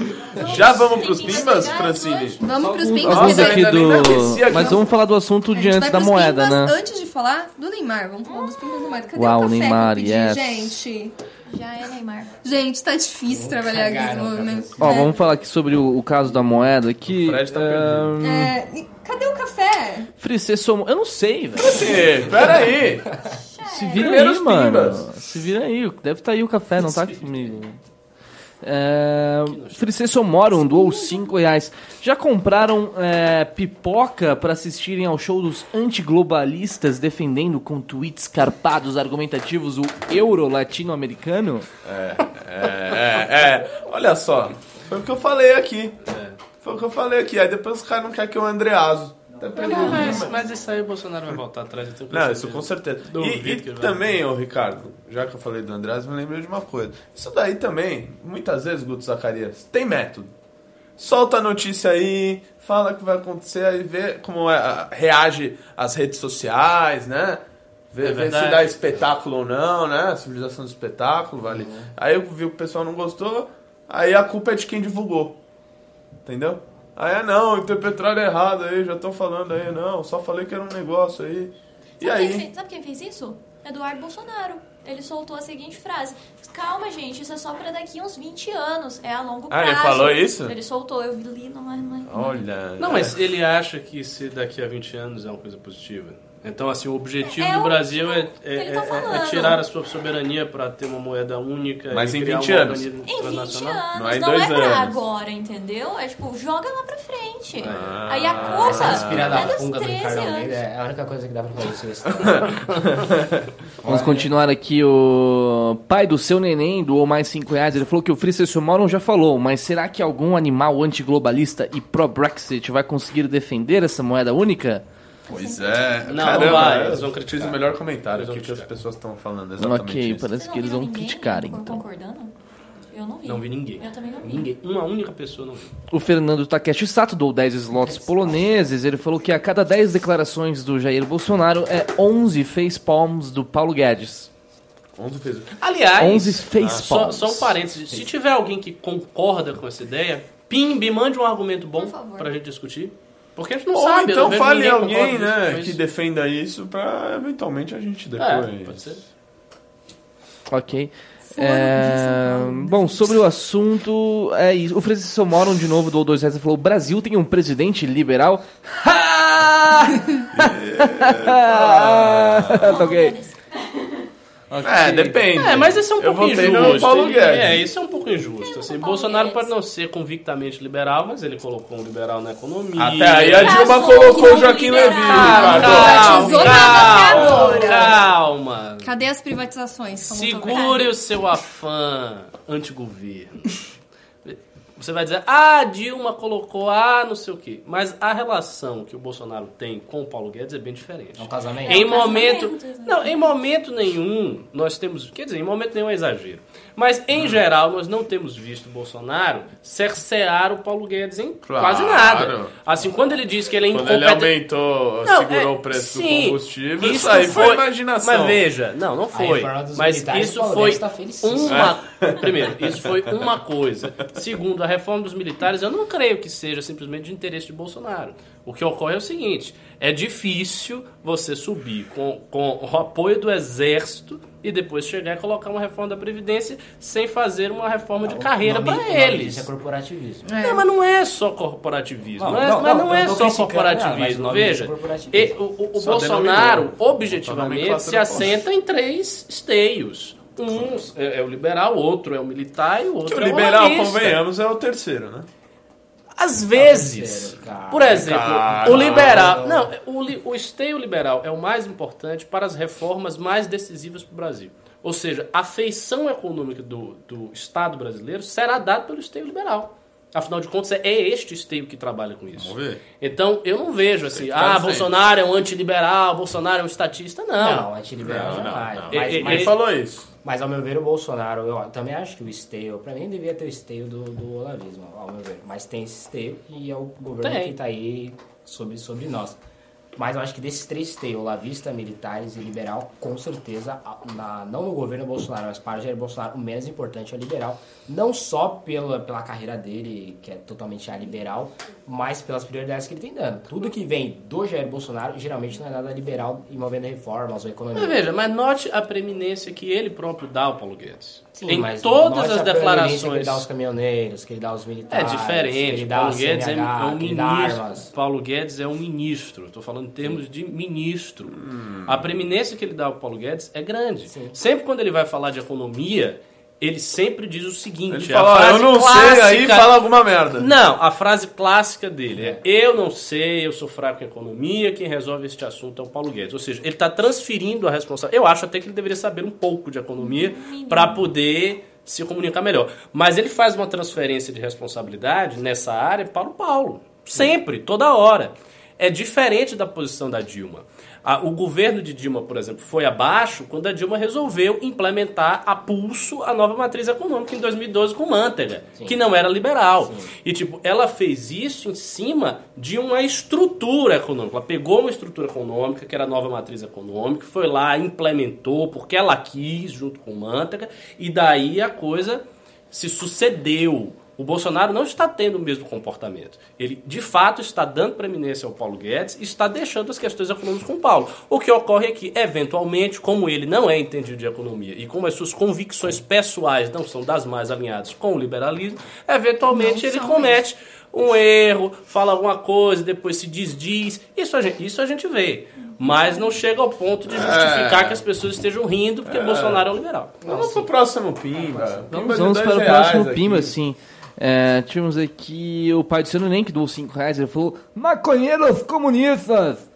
Já vamos pros pimbas, Francine? Vamos pros pimbas, porque aqui do. Mas vamos falar do assunto de antes da moeda, né? antes de falar do Neymar. Vamos falar dos pimbas do Neymar. Cadê Uau, o café Neymar, que eu pedi, yes. gente? Já é Neymar. Gente, tá difícil trabalhar aqui cagar nesse no momento. Ó, É. vamos falar aqui sobre o, o caso da moeda que. O Fred tá É, e cadê o café? Frisê somou. Eu não sei, velho. Sim, peraí. Se vira Primeiro aí, mano. Se vira aí. Deve estar aí o café, não tá aqui comigo. É, Somorum doou 5 reais. Já compraram é, pipoca para assistirem ao show dos antiglobalistas defendendo com tweets carpados argumentativos o euro latino-americano? É, é, é. Olha só. Foi o que eu falei aqui. Foi o que eu falei aqui. Aí depois os caras não querem que eu Andreaso. O Mas, mas isso aí o Bolsonaro vai voltar atrás. eu tenho Não, certeza. isso com certeza. Duvido E, e também, ô Ricardo, já que eu falei do Andrés, me lembrei de uma coisa. Isso daí também, muitas vezes, Guto Zacarias, tem método. Solta a notícia aí, fala o que vai acontecer, aí vê como é, reage as redes sociais, né? Vê, É vê se dá espetáculo ou não, né? Civilização do espetáculo, vale. Uhum. Aí eu vi que o pessoal não gostou, aí a culpa é de quem divulgou. Entendeu? Aí é não, interpretaram errado aí, já estão falando aí, não, só falei que era um negócio aí. E Sabe, aí? Quem fez, sabe quem fez isso? Eduardo Bolsonaro. ele soltou a seguinte frase: Calma, gente, isso é só pra daqui uns 20 anos, é a longo Ah, prazo. ele falou isso? Ele soltou, eu li, não, mas não, Olha. Não, mas ele acha que se daqui a 20 anos é uma coisa positiva. Então, assim, o objetivo É do Brasil é, é- tá é- é falando. tirar a sua soberania para ter uma moeda única. Mas e em criar 20 um anos. Em 20 internacional. anos, Não não é é, em dois pra anos. agora, entendeu? É tipo, joga lá pra frente. Ah. Aí a culpa Essa respirada é dos funga do 13 Ricardo anos. Almeida é a única coisa que dá pra fazer sobre isso. Vamos continuar aqui. O pai do seu neném doou mais 5 reais. Ele falou que o Francis Moron já falou, mas será que algum animal antiglobalista e pró-Brexit vai conseguir defender essa moeda única? Pois é. Não, Caramba, não vai, eu eles vão fiz criticar. o melhor comentário. O que, que as pessoas estão falando exatamente ok, isso. parece que eles vão criticar, então. Concordando? Eu não vi. Não vi ninguém. Eu também não vi. Ninguém. Uma única pessoa não viu. O Fernando Takeshi Sato doou 10 slots poloneses. Ele falou que a cada 10 declarações do Jair Bolsonaro é 11 facepalms do Paulo Guedes. 11 fez o Aliás, 11 só, facepalms. só um parênteses. Se tiver alguém que concorda com essa ideia, pimbe, mande um argumento bom Por favor. pra gente discutir. Porque a gente não Ou sabe. então fale alguém, né, que defenda isso pra eventualmente a gente depois. É, pode ser. Ok. É, Paulo. bom, sobre o assunto, é isso. O Francisco Moron de novo doou dois reais e falou: o Brasil tem um presidente liberal. Ha! tá ok. É, depende. É, mas isso é um Eu pouco votei injusto. no Paulo E- Guedes. É, isso é um pouco injusto. Assim, Paulo Bolsonaro pode não ser convictamente liberal, mas ele colocou um liberal na economia. Até aí a Dilma colocou o Joaquim Levy. Ricardo. Privatizou nada até agora. calma. Cadê as privatizações? Segure o seu afã anti-governo. Você vai dizer, ah, Dilma colocou, ah, não sei o quê. Mas a relação que o Bolsonaro tem com o Paulo Guedes é bem diferente. É um casamento. Em um momento. casamento. Não, em momento nenhum nós temos. Quer dizer, em momento nenhum é exagero. Mas, em geral, nós não temos visto o Bolsonaro cercear o Paulo Guedes em Claro. quase nada. Assim, quando ele diz que ele é Quando ele incompetente. aumentou, Não, segurou é, o preço sim, do combustível, isso isso aí foi, foi- imaginação. Mas veja, não, não foi. Mas isso foi tá uma. Primeiro, isso foi uma coisa. Segundo, a reforma dos militares, eu não creio que seja simplesmente de interesse de Bolsonaro. O que ocorre é o seguinte: é difícil você subir com, com o apoio do exército e depois chegar e colocar uma reforma da Previdência sem fazer uma reforma de carreira para eles. disso é corporativismo. Não, mas não é só corporativismo. Não, Não, é, não, mas não, é só corporativismo. mas nome Veja, é corporativismo. e- o, o- o Bolsonaro, objetivamente, se assenta em três esteios. Um é, é o liberal, outro é o militar e o Que outro o é o liberal, convenhamos, é o terceiro, né? Às vezes, terceiro, cara. por exemplo, Cara. o liberal... Não, o, li- o esteio liberal é o mais importante para as reformas mais decisivas para o Brasil. Ou seja, a feição econômica do, do Estado brasileiro será dada pelo esteio liberal. Afinal de contas, é este esteio que trabalha com isso. Vamos ver. Então, eu não vejo assim, ah, dizendo. Bolsonaro é um antiliberal, Bolsonaro é um estatista. Não. Não, antiliberal Não, não, jamais. não. Mas, E- e- mas- Quem falou isso? mas, ao meu ver, o Bolsonaro, eu também acho que o esteio, pra mim, devia ter o esteio do, do olavismo, ao meu ver. Mas tem esse esteio e é o governo Tem. que tá aí sobre, sobre nós. Mas eu acho que desses três esteios, olavista, militares e liberal, com certeza, na- não no governo Bolsonaro, mas para Jair Bolsonaro, o menos importante é o liberal. Não só pela, pela carreira dele, que é totalmente a liberal, mas pelas prioridades que ele tem dando. Tudo que vem do Jair Bolsonaro, geralmente não é nada liberal envolvendo reformas ou economia. Mas veja, mas note a preeminência que ele próprio dá ao Paulo Guedes. Sim, em mas todas as preeminência Que ele declarações. dá aos caminhoneiros, que ele dá aos É militares. que diferente. ele dá Paulo Guedes é, CNH, é um ministro. Paulo Guedes é um ministro. Estou falando em termos de ministro. A preeminência que ele dá ao Paulo Guedes é grande. Sim. Sempre quando ele vai falar de economia, ele sempre diz o seguinte: Ele a fala, eu frase não sei, aí clássica- fala alguma merda. Não, a frase clássica dele é: Eu não sei, eu sou fraco em economia, quem resolve este assunto é o Paulo Guedes. Ou seja, ele está transferindo a responsabilidade. Eu acho até que ele deveria saber um pouco de economia para poder se comunicar melhor. Mas ele faz uma transferência de responsabilidade nessa área para o Paulo. Sempre, toda hora. É diferente da posição da Dilma. O governo de Dilma, por exemplo, foi abaixo quando a Dilma resolveu implementar a pulso a nova matriz econômica em 2012 com Manteiga, que não era liberal. E, tipo, ela fez isso em cima de uma estrutura econômica. Ela pegou uma estrutura econômica, que era a nova matriz econômica, foi lá, implementou, porque ela quis, junto com Manteiga, e daí a coisa se sucedeu. O Bolsonaro não está tendo o mesmo comportamento. Ele, de fato, está dando preeminência ao Paulo Guedes e está deixando as questões econômicas com o Paulo. O que ocorre é que, eventualmente, como ele não é entendido de economia e como as suas convicções pessoais não são das mais alinhadas com o liberalismo, eventualmente Não ele comete um erro, fala alguma coisa, depois se desdiz. Isso a gente, isso a gente vê. Mas não chega ao ponto de justificar É. que as pessoas estejam rindo porque Bolsonaro é um liberal. Vamos pro próximo Pimba. Vamos, vamos para o próximo aqui. Pimba, sim. É, tivemos aqui o pai do Seno Nem que doou 5 reais. Ele falou: Maconheiros comunistas!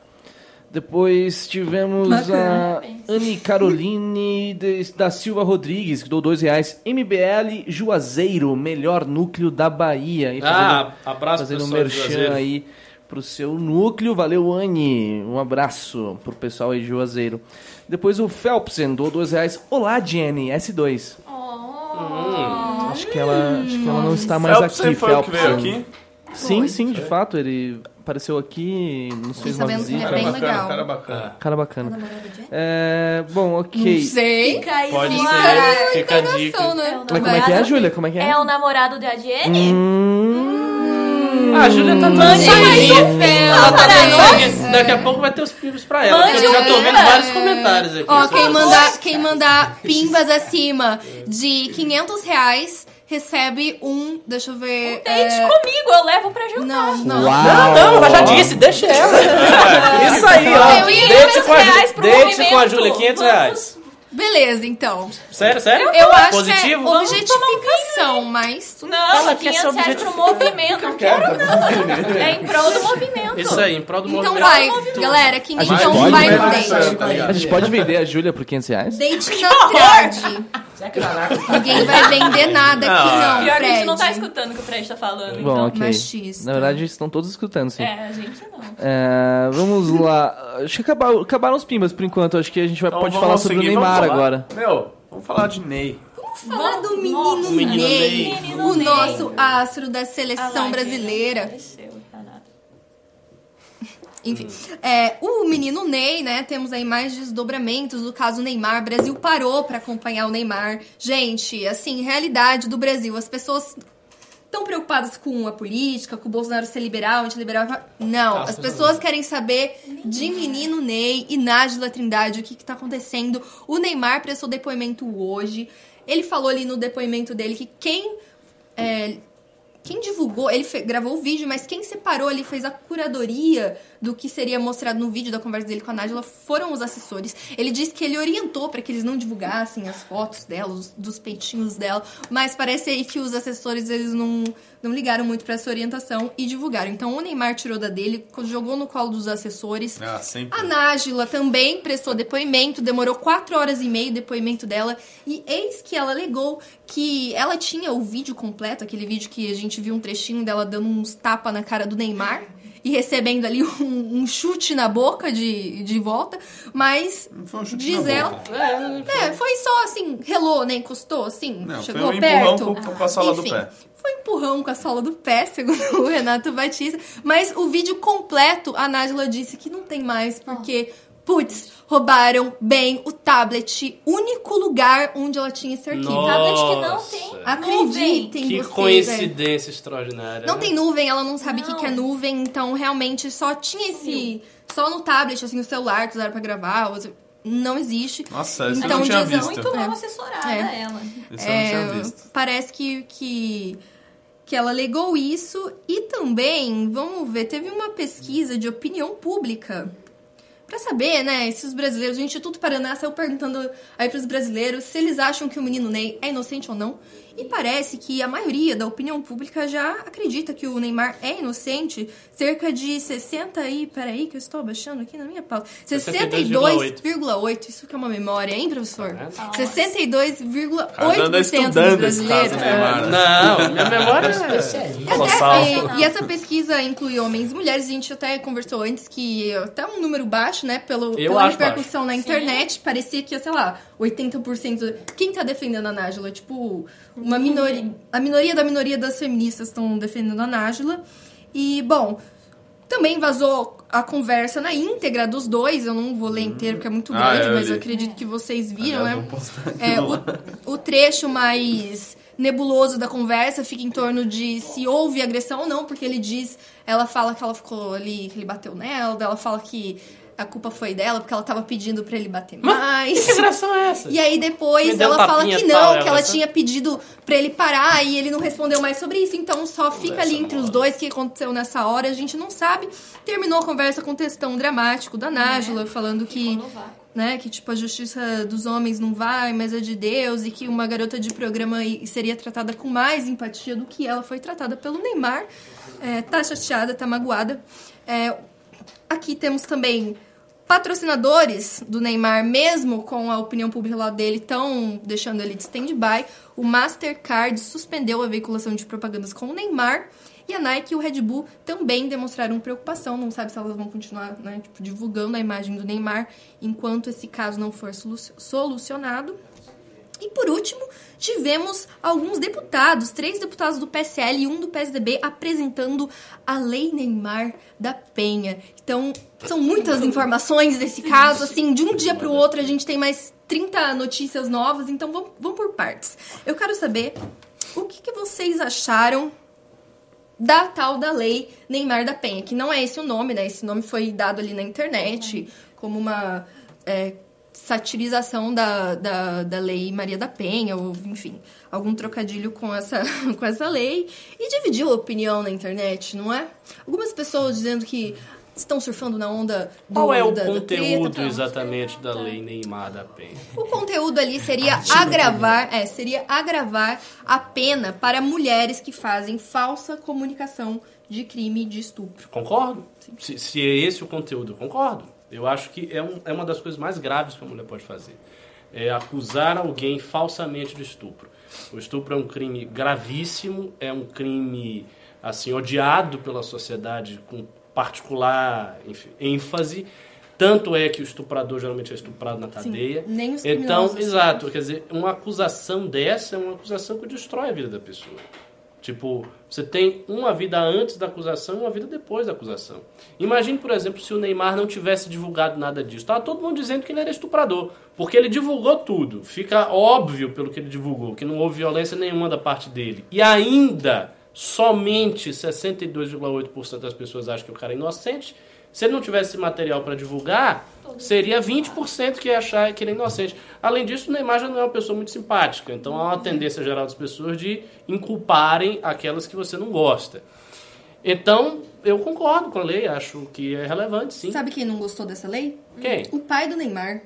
Depois tivemos a Anne Caroline de- da Silva Rodrigues, que doou 2 reais. MBL Juazeiro, melhor núcleo da Bahia. E Ah, abraço fazendo um merchan Juazeiro. aí pro seu núcleo. Valeu, Anne. Um abraço pro pessoal aí de Juazeiro. Depois o Phelpsen doou 2 reais. Olá, Jenny, S2. Oh. Acho que ela, acho que ela não está mais Phelpsen aqui, foi o que veio aqui? Sim, sim, de fato, ele apareceu aqui, nos fez uma ele é visita. bem bacana, legal. cara bacana. Cara bacana. É, bom, ok. Não sei. Fica aí, Pode fica ser, fica a dica. Né? É Mas como é que é, Júlia? Como é que é? É o namorado da Jenny? Hum, Ah, a Júlia tá dando Mande sangue. Ela tá dando. Daqui a pouco vai ter os pibos pra ela. Mande eu já tô um vendo vários comentários aqui. Ó, quem mandar, quem mandar pimbas acima de 500 reais recebe um. Deixa eu ver. Date é, comigo, eu levo pra jantar. Não, não. Uau! Não, ela já disse, deixa ela. Isso aí, ó. Eu ia Deite com a, reais pro deite movimento. com a Júlia, 500 Vamos. reais. Beleza, então. Sério, sério? Eu acho Positivo? que é objetificação, mas. Não, Ela quer 500 ser reais pro movimento. Não quero não. É em prol do movimento. Isso aí, em prol do Então movimento. vai, galera, gente então pode vai no date. tá ligado? A gente pode vender a Júlia por 500 reais? Date na trade. Que Ninguém vai vender nada aqui, Ah, não, Pior que a gente não tá escutando o que o Fred tá falando. Bom, então. ok. machista. Na verdade, estão todos escutando, sim. É, a gente não. É, vamos lá. Acho que acabaram, acabaram os pimbas por enquanto. Acho que a gente vai, Então pode falar sobre o Neymar falar. agora. Meu, vamos falar de Ney. Falar do menino, Nossa, menino Ney, Ney. O Ney. nosso astro da seleção brasileira. Enfim, é, o menino Ney, né? Temos aí mais desdobramentos do caso Neymar. O Brasil parou pra acompanhar o Neymar. Gente, assim, realidade do Brasil. As pessoas estão preocupadas com a política, com o Bolsonaro ser liberal, antiliberal. Não, as pessoas querem saber de menino Ney e Nájila Trindade, o que, que tá acontecendo. O Neymar prestou depoimento hoje. Ele falou ali no depoimento dele que quem. é, quem divulgou, ele gravou o vídeo, mas quem separou ali, fez a curadoria do que seria mostrado no vídeo da conversa dele com a Nájila foram os assessores. Ele disse que ele orientou para que eles não divulgassem as fotos dela, os- dos peitinhos dela, mas parece aí que os assessores eles não, não ligaram muito para essa orientação e divulgaram. Então o Neymar tirou da dele, jogou no colo dos assessores. Ah, sempre. A Nájila também prestou depoimento, demorou quatro horas e meia o depoimento dela, e eis que ela alegou que ela tinha o vídeo completo, aquele vídeo que a gente viu um trechinho dela dando uns tapas na cara do Neymar. E recebendo ali um, um chute na boca de, de volta, mas foi um chute diz na ela. boca. É, foi só assim, relou, né? Encostou assim, Não, foi chegou um empurrão perto. com- com a sola do Enfim, pé. Foi um empurrão com a sola do pé, segundo o Renato Batista. Mas o vídeo completo, a Nájila disse que não tem mais, porque, putz, roubaram bem o tablet, único lugar onde ela tinha esse arquivo. Nossa. Tablet que não tem. Acreditem Que vocês, coincidência extraordinária. Não né? tem nuvem, ela não sabe o que, que é nuvem, então realmente só tinha esse. Só no tablet, assim, o celular que usaram pra gravar. os- Não existe. Nossa, eu Então, não tinha visto. Muito mal É. assessorada É. ela. Esse eu não É, tinha visto. parece que, que, que ela alegou isso. E também, vamos ver, teve uma pesquisa de opinião pública. Pra saber, né, se os brasileiros, o Instituto Paraná saiu perguntando aí pros brasileiros se eles acham que o menino Ney é inocente ou não. E parece que a maioria da opinião pública já acredita que o Neymar é inocente. Cerca de 60 e... Peraí, que eu estou abaixando aqui na minha pauta. 62,8. 62,8. Isso que é uma memória, hein, professor? Nossa. 62,8% Fernanda dos brasileiros. caso, né? Não, minha memória é... Colossal. Até, e, e essa pesquisa inclui homens e mulheres. A gente até conversou antes que até um número baixo, né? Pelo, Eu pela repercussão na internet, parecia que, sei lá, 80%. Quem tá defendendo a Nájila? Tipo, uma minoria. A minoria da minoria das feministas estão defendendo a Nájila. E, bom, também vazou a conversa na íntegra dos dois. Eu não vou ler inteiro porque é muito Ah, grande, eu mas eu acredito que vocês viram, né? É, o, o trecho mais nebuloso da conversa fica em torno de se houve agressão ou não, porque ele diz, ela fala que ela ficou ali, que ele bateu nela, ela fala que a culpa foi dela porque ela tava pedindo pra ele bater mais. Que agressão é essa? E aí depois ela um fala que não, é que ela tinha pedido pra ele parar e ele não respondeu mais sobre isso. Então só fica ali entre os dois o que aconteceu nessa hora, a gente não sabe. Terminou a conversa com um textão dramático da Nájula, falando que, né, que tipo a justiça dos homens não vai, mas é de Deus e que uma garota de programa seria tratada com mais empatia do que ela foi tratada pelo Neymar. É, tá chateada, tá magoada. É, Aqui temos também patrocinadores do Neymar, mesmo com a opinião pública lá dele, estão deixando ele de stand-by. O Mastercard suspendeu a veiculação de propagandas com o Neymar. E a Nike e o Red Bull também demonstraram preocupação. Não sabe se elas vão continuar né, tipo, divulgando a imagem do Neymar enquanto esse caso não for solu- solucionado. E por último, tivemos alguns deputados, três deputados do PSL e um do PSDB apresentando a Lei Neymar da Penha. Então, são muitas informações desse caso, assim, de um dia para o outro a gente tem mais 30 notícias novas, então vamos, vamos por partes. Eu quero saber o que, que vocês acharam da tal da lei Neymar da Penha, que não é esse o nome, né? Esse nome foi dado ali na internet como uma é, satirização da, da, da lei Maria da Penha, ou enfim, algum trocadilho com essa, com essa lei. E dividiu a opinião na internet, não é? Algumas pessoas dizendo que estão surfando na onda do Qual é o da- da conteúdo treta, exatamente da lei Neymar da Penha? o conteúdo ali seria agravar, é, seria agravar a pena para mulheres que fazem falsa comunicação de crime de estupro. Concordo. Se, se é esse o conteúdo, concordo. Eu acho que é, um- é uma das coisas mais graves que a mulher pode fazer. É acusar alguém falsamente de estupro. O estupro é um crime gravíssimo, é um crime assim odiado pela sociedade com particular enfim, ênfase. Tanto é que o estuprador geralmente é estuprado na cadeia. nem os Então, exato, quer dizer, uma acusação dessa é uma acusação que destrói a vida da pessoa. Tipo, você tem uma vida antes da acusação e uma vida depois da acusação. Imagine, por exemplo, se o Neymar não tivesse divulgado nada disso. Tava todo mundo dizendo que ele era estuprador, porque ele divulgou tudo. Fica óbvio pelo que ele divulgou, que não houve violência nenhuma da parte dele. E ainda, somente 62,8% das pessoas acham que o cara é inocente. Se ele não tivesse esse material para divulgar, seria 20% que ia achar que ele é inocente. Além disso, o Neymar já não é uma pessoa muito simpática. Então há uma tendência geral das pessoas de inculparem aquelas que você não gosta. Então, eu concordo com a lei, acho que é relevante, sim. Sabe quem não gostou dessa lei? Quem? O pai do Neymar.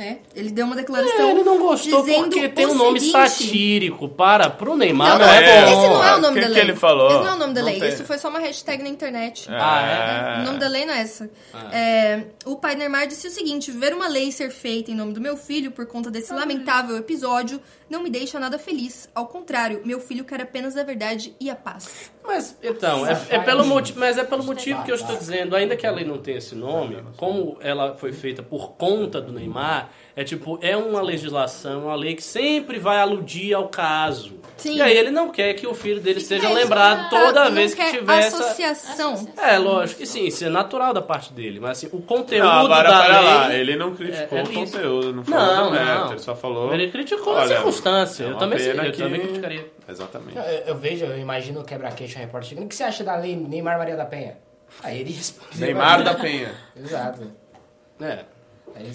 É, ele deu uma declaração. É, ele não gostou dizendo porque tem um nome seguinte- satírico. Para, pro Neymar Não, não, não, é, bom. esse não é o nome que da que lei. ele falou? Esse não é o nome da Não lei. tem. Isso foi só uma hashtag na internet. Ah, O nome da lei não é essa. É, o pai Neymar disse o seguinte: ver uma lei ser feita em nome do meu filho por conta desse lamentável episódio não me deixa nada feliz. Ao contrário, meu filho quer apenas a verdade e a paz. Mas, então, é, é pelo motivo, mas é pelo motivo que eu estou dizendo, ainda que a lei não tenha esse nome, como ela foi feita por conta do Neymar, é tipo, é uma legislação, uma lei que sempre vai aludir ao caso. Sim. E aí ele não quer que o filho dele seja É, lembrado toda não vez que tiver essa... associação. É, lógico, e sim, isso é natural da parte dele, mas assim, o conteúdo Não, agora, da pera lei... lá, ele não criticou é- é o isso. conteúdo, não falou Não, do mérito, não. ele só falou... Ele criticou a Olha, circunstância, é eu também, eu que- também criticaria. Exatamente. Eu, eu vejo, eu imagino o quebra-queixo a repórter chegando. O que você acha da lei Neymar Maria da Penha? Aí ele respondeu. Neymar da Penha. Exato. É.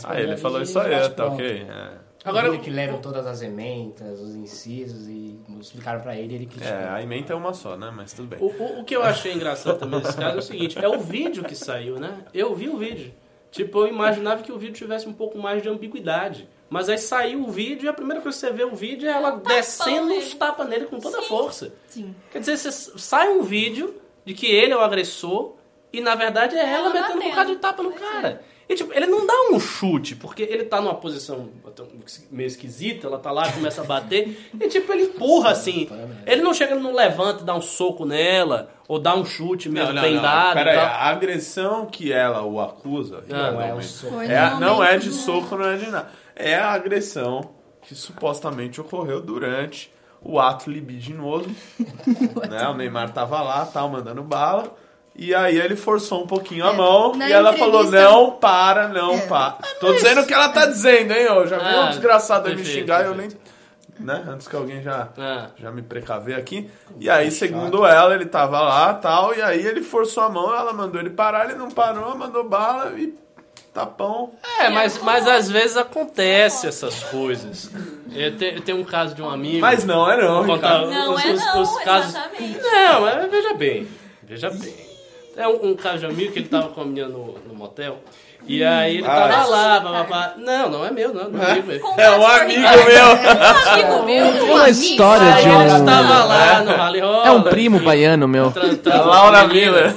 Ah, ele falou isso aí, bate tá pronto. ok. É. Agora, Agora que leram todas as ementas, os incisos e explicaram pra ele, ele criticou. É, a emenda é uma só, né? Mas tudo bem. O, o, o que eu achei engraçado também nesse caso é o seguinte, é o vídeo que saiu, né? Eu vi o vídeo. Tipo, eu imaginava que o vídeo tivesse um pouco mais de ambiguidade. Mas aí saiu o vídeo e a primeira coisa que você vê o vídeo é ela descendo uns tapas nele com toda a força. Sim. Quer dizer, você sai um vídeo de que ele é o agressor e na verdade é ela, Ela metendo um bocado de tapa no cara. E tipo, ele não dá um chute, porque ele tá numa posição meio esquisita, ela tá lá, começa a bater, e tipo, ele empurra assim. Ele não chega, não levanta e dá um soco nela, ou dá um chute mesmo bem dado. Pera e aí, tal. a agressão que ela o acusa Ah, Não é um realmente, soco. É não é de soco, não é de nada. É a agressão que supostamente ocorreu durante o ato libidinoso. né? O Neymar tava lá, tal, mandando bala. E aí ele forçou um pouquinho a É, mão na e ela falou, não, para, não, É. para. Tô dizendo o que ela tá dizendo, hein? Eu já vi Ah, um desgraçado aí me perfeito, xingar e eu nem... perfeito. né? Antes que alguém já, Ah. já me precaver aqui. E aí, segundo ela, ele tava lá tal, e aí ele forçou a mão, ela mandou ele parar, ele não parou, mandou bala e tapão. É, mas, mas às vezes acontece essas coisas. Eu te- eu tenho um caso de um amigo. Mas não é não, contar. Não os, é os- não, os casos. exatamente. Não, mas veja bem. Veja bem. É um, um caso de amigo que ele tava com a menina no, no motel. E aí ele Ah, tava é. lá, papapá. Não, não é meu, não. não é amigo meu. Com É um amigo meu. Um amigo meu. Uma história Aí de ele um. estava lá no Rally Roller. É um primo baiano meu. A Laura. Miller.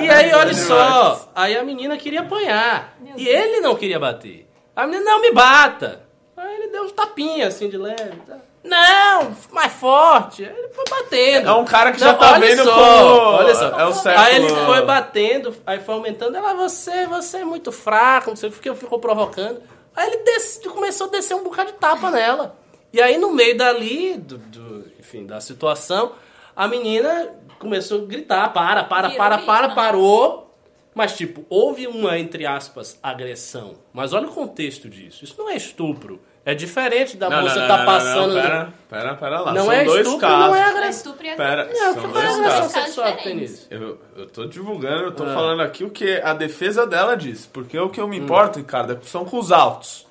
E aí, olha só, aí a menina queria apanhar. E ele não queria bater. A menina, não, me bata. Aí ele deu uns tapinhas assim de leve. tá? Não, mais forte. Aí ele foi batendo. É um cara que Não, já tá olha vendo só, como... olha só. É o certo. Aí ele foi batendo, aí foi aumentando. Ela, você, você é muito fraco, não sei o que, ficou provocando. Aí ele desce- começou a descer um bocado de tapa nela. E aí, no meio dali, do, do- enfim, da situação, a menina começou a gritar: para, para, Virou para, para, vítima. parou. Mas, tipo, houve uma, entre aspas, agressão. Mas olha o contexto disso. Isso não é estupro. É diferente da Não, moça não, tá não, passando. Não, pera, pera, pera lá. Não São é dois estupro, casos. não é É agressão. estupro e é Pera, Não, são dois agressão casos. sexual que tem diferentes. nisso. Eu, eu tô divulgando, eu tô Ah. falando aqui o que a defesa dela diz. Porque o que eu me Hum. importo, Ricardo, é- são com os autos.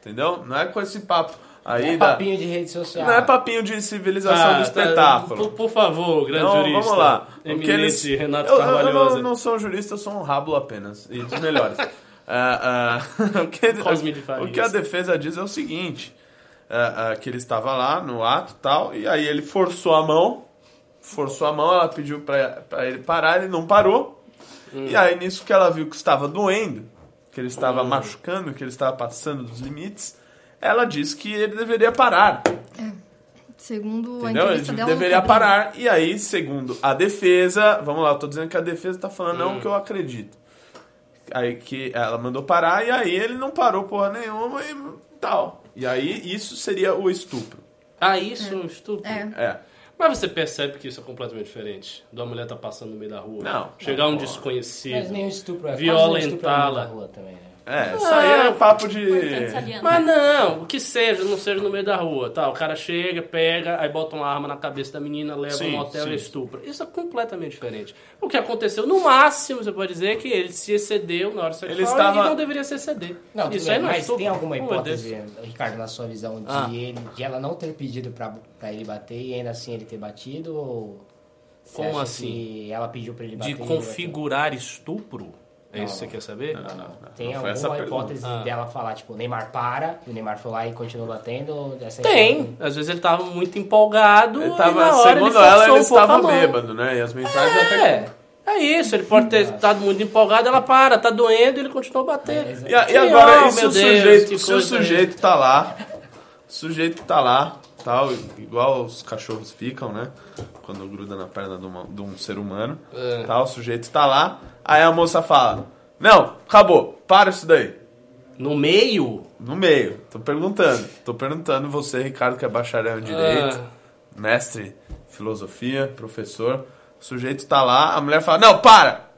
Entendeu? Não é com esse papo aí É da... papinho de rede social. Não é papinho de civilização do Ah, espetáculo. Por, por favor, grande Então, jurista. vamos lá. Eminente eles- Renato eu, eu- eu não, não sou um jurista, eu sou um rábulo apenas. E dos melhores. Ah, ah, o, que, o a defesa diz é o seguinte: ah, que ele estava lá no ato e tal, e aí ele forçou a mão. Forçou a mão, ela pediu pra, pra ele parar, ele não parou. Hum. E aí, nisso que ela viu que estava doendo, que ele estava machucando, que ele estava passando dos limites, ela disse que ele deveria parar. Segundo a Entendeu? Ele entrevista dela... deveria programa. parar. E aí, segundo a defesa, vamos lá, eu tô dizendo que a defesa tá falando não o que eu acredito. Aí que ela mandou parar e aí ele não parou porra nenhuma e tal. E aí isso seria o estupro. Ah, isso é um estupro? É. É. Mas você percebe que isso é completamente diferente? Da mulher tá passando no meio da rua. Não. Chegar um Não, desconhecido. Mas nem estupro é Violentá-la. quase um estupro na rua também, né? É, isso aí é papo de. Mas não, o que seja, não seja no meio da rua, tá? O cara chega, pega, aí bota uma arma na cabeça da menina, leva Sim, no motel sim. e estupra. Isso é completamente diferente. O que aconteceu, no máximo, você pode dizer que ele se excedeu na hora sexual Ele estava- e não deveria se exceder. Não, Isso aí não é mas estupro. tem alguma hipótese, Ricardo, na sua visão, de, Ah. ele, de ela não ter pedido pra, pra ele bater e ainda assim ele ter batido? Ou Como assim? ela pediu pra ele bater? De configurar estupro? É isso que você quer saber? Não, não, não. Tem Não foi essa a alguma hipótese Ah. dela falar, tipo, o Neymar para, e o Neymar foi lá e continuou batendo? ou Essa Tem. hipótese- Às vezes ele tava muito empolgado Ele e tava, na hora segundo ele ela, ele um estava bêbado, né? E as mensagens até. É, é isso. Ele pode ter estado muito empolgado, ela para, tá doendo e ele continuou batendo. É, E, a- e agora, oh, e se o Deus, sujeito, se o sujeito tá lá, o sujeito tá lá, tal, igual os cachorros ficam, né? Quando gruda na perna de, uma- de um ser humano, É. tal, o sujeito tá lá, aí a moça fala, não, acabou, para isso daí. No meio, No meio, tô perguntando, tô perguntando você, Ricardo, que é bacharel em Direito, Ah. mestre em Filosofia, professor, o sujeito tá lá, a mulher fala, não, para!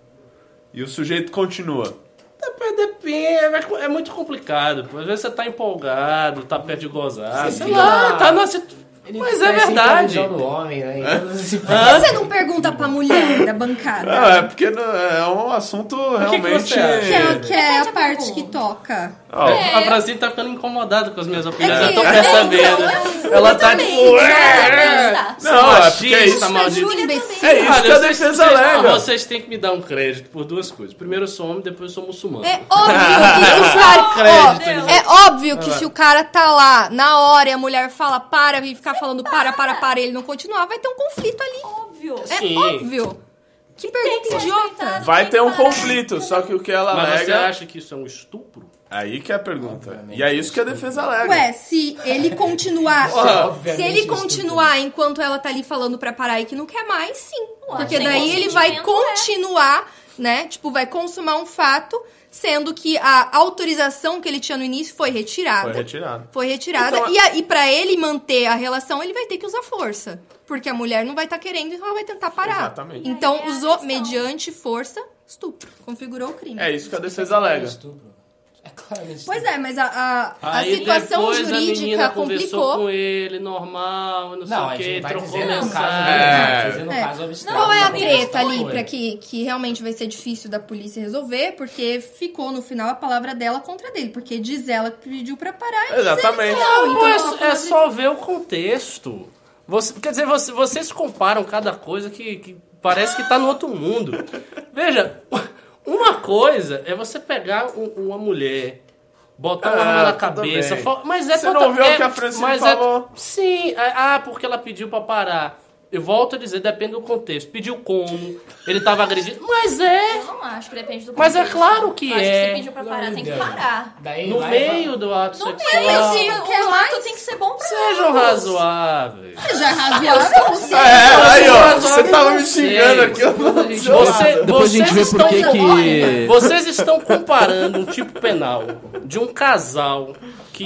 E o sujeito continua. Depende, é, é muito complicado. Às vezes você tá empolgado, tá perto de gozar, Você sei lá, lá. tá na situ... Ele Mas é parece verdade. do homem, né? E todas as- Por que você não pergunta pra mulher da bancada? Não, é porque é um assunto que que realmente... você acha? Que é, que é a parte que toca. Ó, É, A Francine tá ficando incomodada com as minhas opiniões, É eu tô é, percebendo. então, eu- Ela tá também, tipo, né? "Ué!" Tá. Não, é porque é isso. Maldito. É isso Olha, que a vocês- defesa vocês- alega. ah, Vocês têm que me dar um crédito por duas coisas. Primeiro eu sou homem, depois eu sou muçulmano. É óbvio que se o cara. Crédito, né? é óbvio que se o cara tá lá na hora e a mulher fala para e ficar falando para, para, para e ele não continuar, vai ter um conflito ali. Óbvio. É Sim. óbvio. Que pergunta idiota. Vai ter um conflito, só que o que ela Mas você alega... acha que isso é um estupro? Aí que é a pergunta. Obviamente, E é isso que a defesa alega. Ué, se ele continuar. Obviamente, se ele continuar enquanto ela tá ali falando pra parar e que não quer mais, sim. Ué, Porque daí ele vai é. continuar, né? Tipo, vai consumar um fato, sendo que a autorização que ele tinha no início foi retirada. Foi retirado. Foi retirada. Então, e, a, e pra ele manter a relação, ele vai ter que usar força. Porque a mulher não vai estar querendo, então ela vai tentar parar. Exatamente. Então, é usou mediante força, estupro. Configurou o crime. É isso que a defesa é alega. estupro. É claro. claramente. Pois é, mas a, a, a situação a jurídica conversou complicou. com ele, normal, não sei Não, o a vai trocou caso mensagem. dele, É. no É. caso. Qual é a Não, treta não ali pra que, que realmente vai ser difícil da polícia resolver? Porque ficou no final a palavra dela contra dele. Porque diz ela que pediu pra parar e Exatamente. diz ele não. Não, Então, é, é só ver o contexto. Você, quer dizer, você- vocês comparam cada coisa que, que parece que tá no outro mundo. Veja, uma coisa é você pegar um- uma mulher, botar uma Ah, arma na tudo cabeça, mas é Você não ouviu o é- que a Francine mas falou? É, sim, é- ah, porque ela pediu pra parar. Eu volto a dizer, depende do contexto. Pediu como, ele tava agredindo. Mas é, Eu não acho que depende do Mas é contexto. claro que Eu acho é. que se pediu pra parar, tem que parar. Daí no vai- meio do ato No sexual. meio, se Não o quer ato mais? tem que ser bom pra Sejam ambos. razoáveis. Já é razoável, você. É, aí, ó, você tava me vocês. xingando aqui, eu não Você, Depois a gente vê vocês por que estão, que... vocês estão comparando um tipo penal de um casal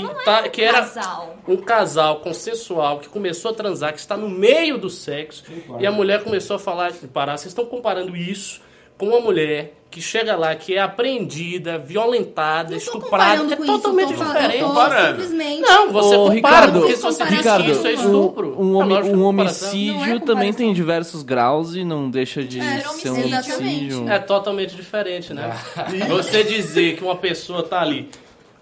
que, tá, que era Casal. um casal consensual que começou a transar, que está no meio do sexo, e a mulher começou a falar de parar. Vocês estão comparando isso com uma mulher que chega lá, que é apreendida, violentada, Não estuprada. É isso, totalmente tô falando- diferente. tô Comparando. simplesmente... Não, você Ô, compara, Ricardo, porque se você diz Ricardo, que isso é um- estupro. Um, é homi- lógico que é um homicídio Não é também tem diversos graus e não deixa de É, ser um homicídio. É totalmente diferente, né? Você dizer que uma pessoa tá ali.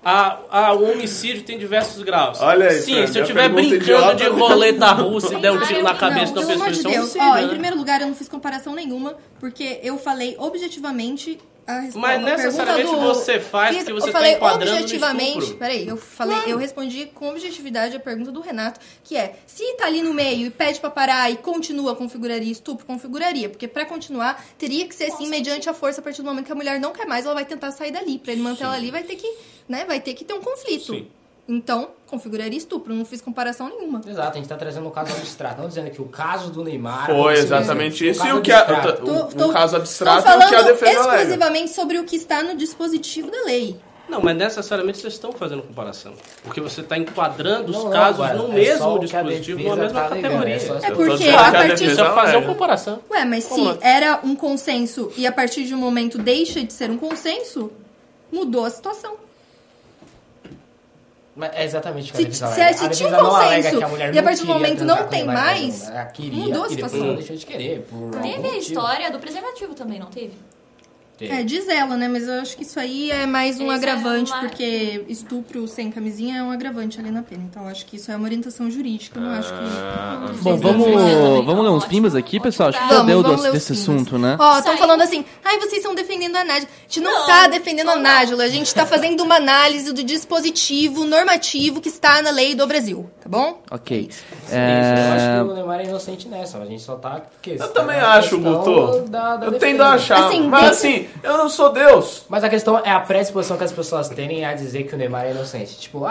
Ah, ah, o homicídio tem diversos graus. Olha aí, Sim, Fran, se eu estiver pergunta brincando de idiota. roleta russa e der um tiro na cabeça não, da pessoa, de isso é um homicídio, Ó, né? em primeiro lugar, eu não fiz comparação nenhuma, porque eu falei objetivamente a. Mas pergunta necessariamente do... você faz Fiz- porque você eu tá falei enquadrando objetivamente, peraí, eu falei, eu respondi com objetividade a pergunta do Renato, que é, se tá ali no meio e pede pra parar e continua, configuraria estupro, configuraria, porque pra continuar teria que ser assim mediante a força a partir do momento que a mulher não quer mais, ela vai tentar sair dali, Pra ele manter ela ali, vai ter que, né, vai ter que ter um conflito. Sim. Então, configuraria estupro, não fiz comparação nenhuma. Exato, a gente tá trazendo um caso abstrato. Não dizendo que o caso do Neymar. Foi aconteceu exatamente isso. E caso o que a, o, Tô- tô- o caso abstrato é o que a defesa alega. exclusivamente sobre o que está no dispositivo da lei. Não, mas necessariamente vocês estão fazendo comparação. Porque você está enquadrando os Não, não, casos agora, no é mesmo o que a dispositivo, defesa numa mesma tá categoria. é só É tô porque a partir Precisa fazer uma alega. comparação. Ué, mas Como se era um consenso e a partir de um momento deixa de ser um consenso, mudou a situação. Mas é exatamente o que Se- a defesa se- alega. se A tinha um não consenso e a partir do momento não tem mais, mas Ela queria mudou a situação. ela deixou de querer. Por Teve algum a motivo. história do preservativo também, não teve? Teve. É, diz ela, né? Mas eu acho que isso aí é mais um Isso é agravante, uma- porque estupro sem camisinha é um agravante ali na pena. Então eu acho que isso é uma orientação jurídica. Eu não acho que. Bom, Sim, vamos, vamos ler uns pimbas aqui, pessoal. Acho que já deu desse assunto, né? Ó, estão falando assim, ai, vocês estão defendendo a Nájila. A gente não, Não, tá defendendo a não. Nájila, a gente tá fazendo uma análise do dispositivo normativo que está na lei do Brasil, bom? Ok. É... Eu acho É, que o Neymar é inocente nessa, a gente só tá. Eu também acho, Guto. Da, da eu defesa. tendo a achar. Assim, mas tem- assim, eu não sou Deus. Mas a questão é a predisposição que as pessoas terem a dizer que o Neymar é inocente. Tipo, ah,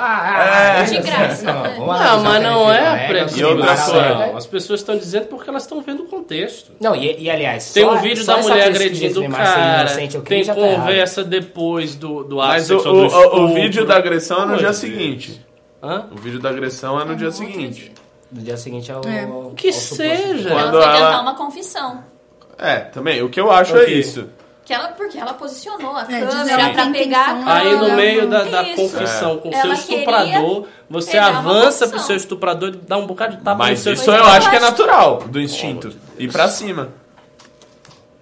É. ah, De graça. Não, Não, mas não é a coisa. As pessoas estão dizendo porque elas estão vendo o contexto. Não, e, e aliás, Tem só- um vídeo só da mulher agredindo do o cara, inocente tem tá conversa depois do, do ato Mas o, o, do o- o vídeo da agressão é no dia seguinte. Hã? O vídeo da agressão é no dia seguinte. No dia seguinte é o. É. o- Que o seja. Ela Quando foi ela- uma confissão. É, também. O que eu acho O é quê? isso. Que ela, porque ela posicionou a É, câmera pra tem pegar intenção, a Aí no meio da, da Isso. confissão com Ela seu estuprador, você pegar uma avança pro confissão. seu estuprador e dá um bocado de tapa Mas no seu isso eu é, eu acho que é natural, do instinto. Ir pra cima.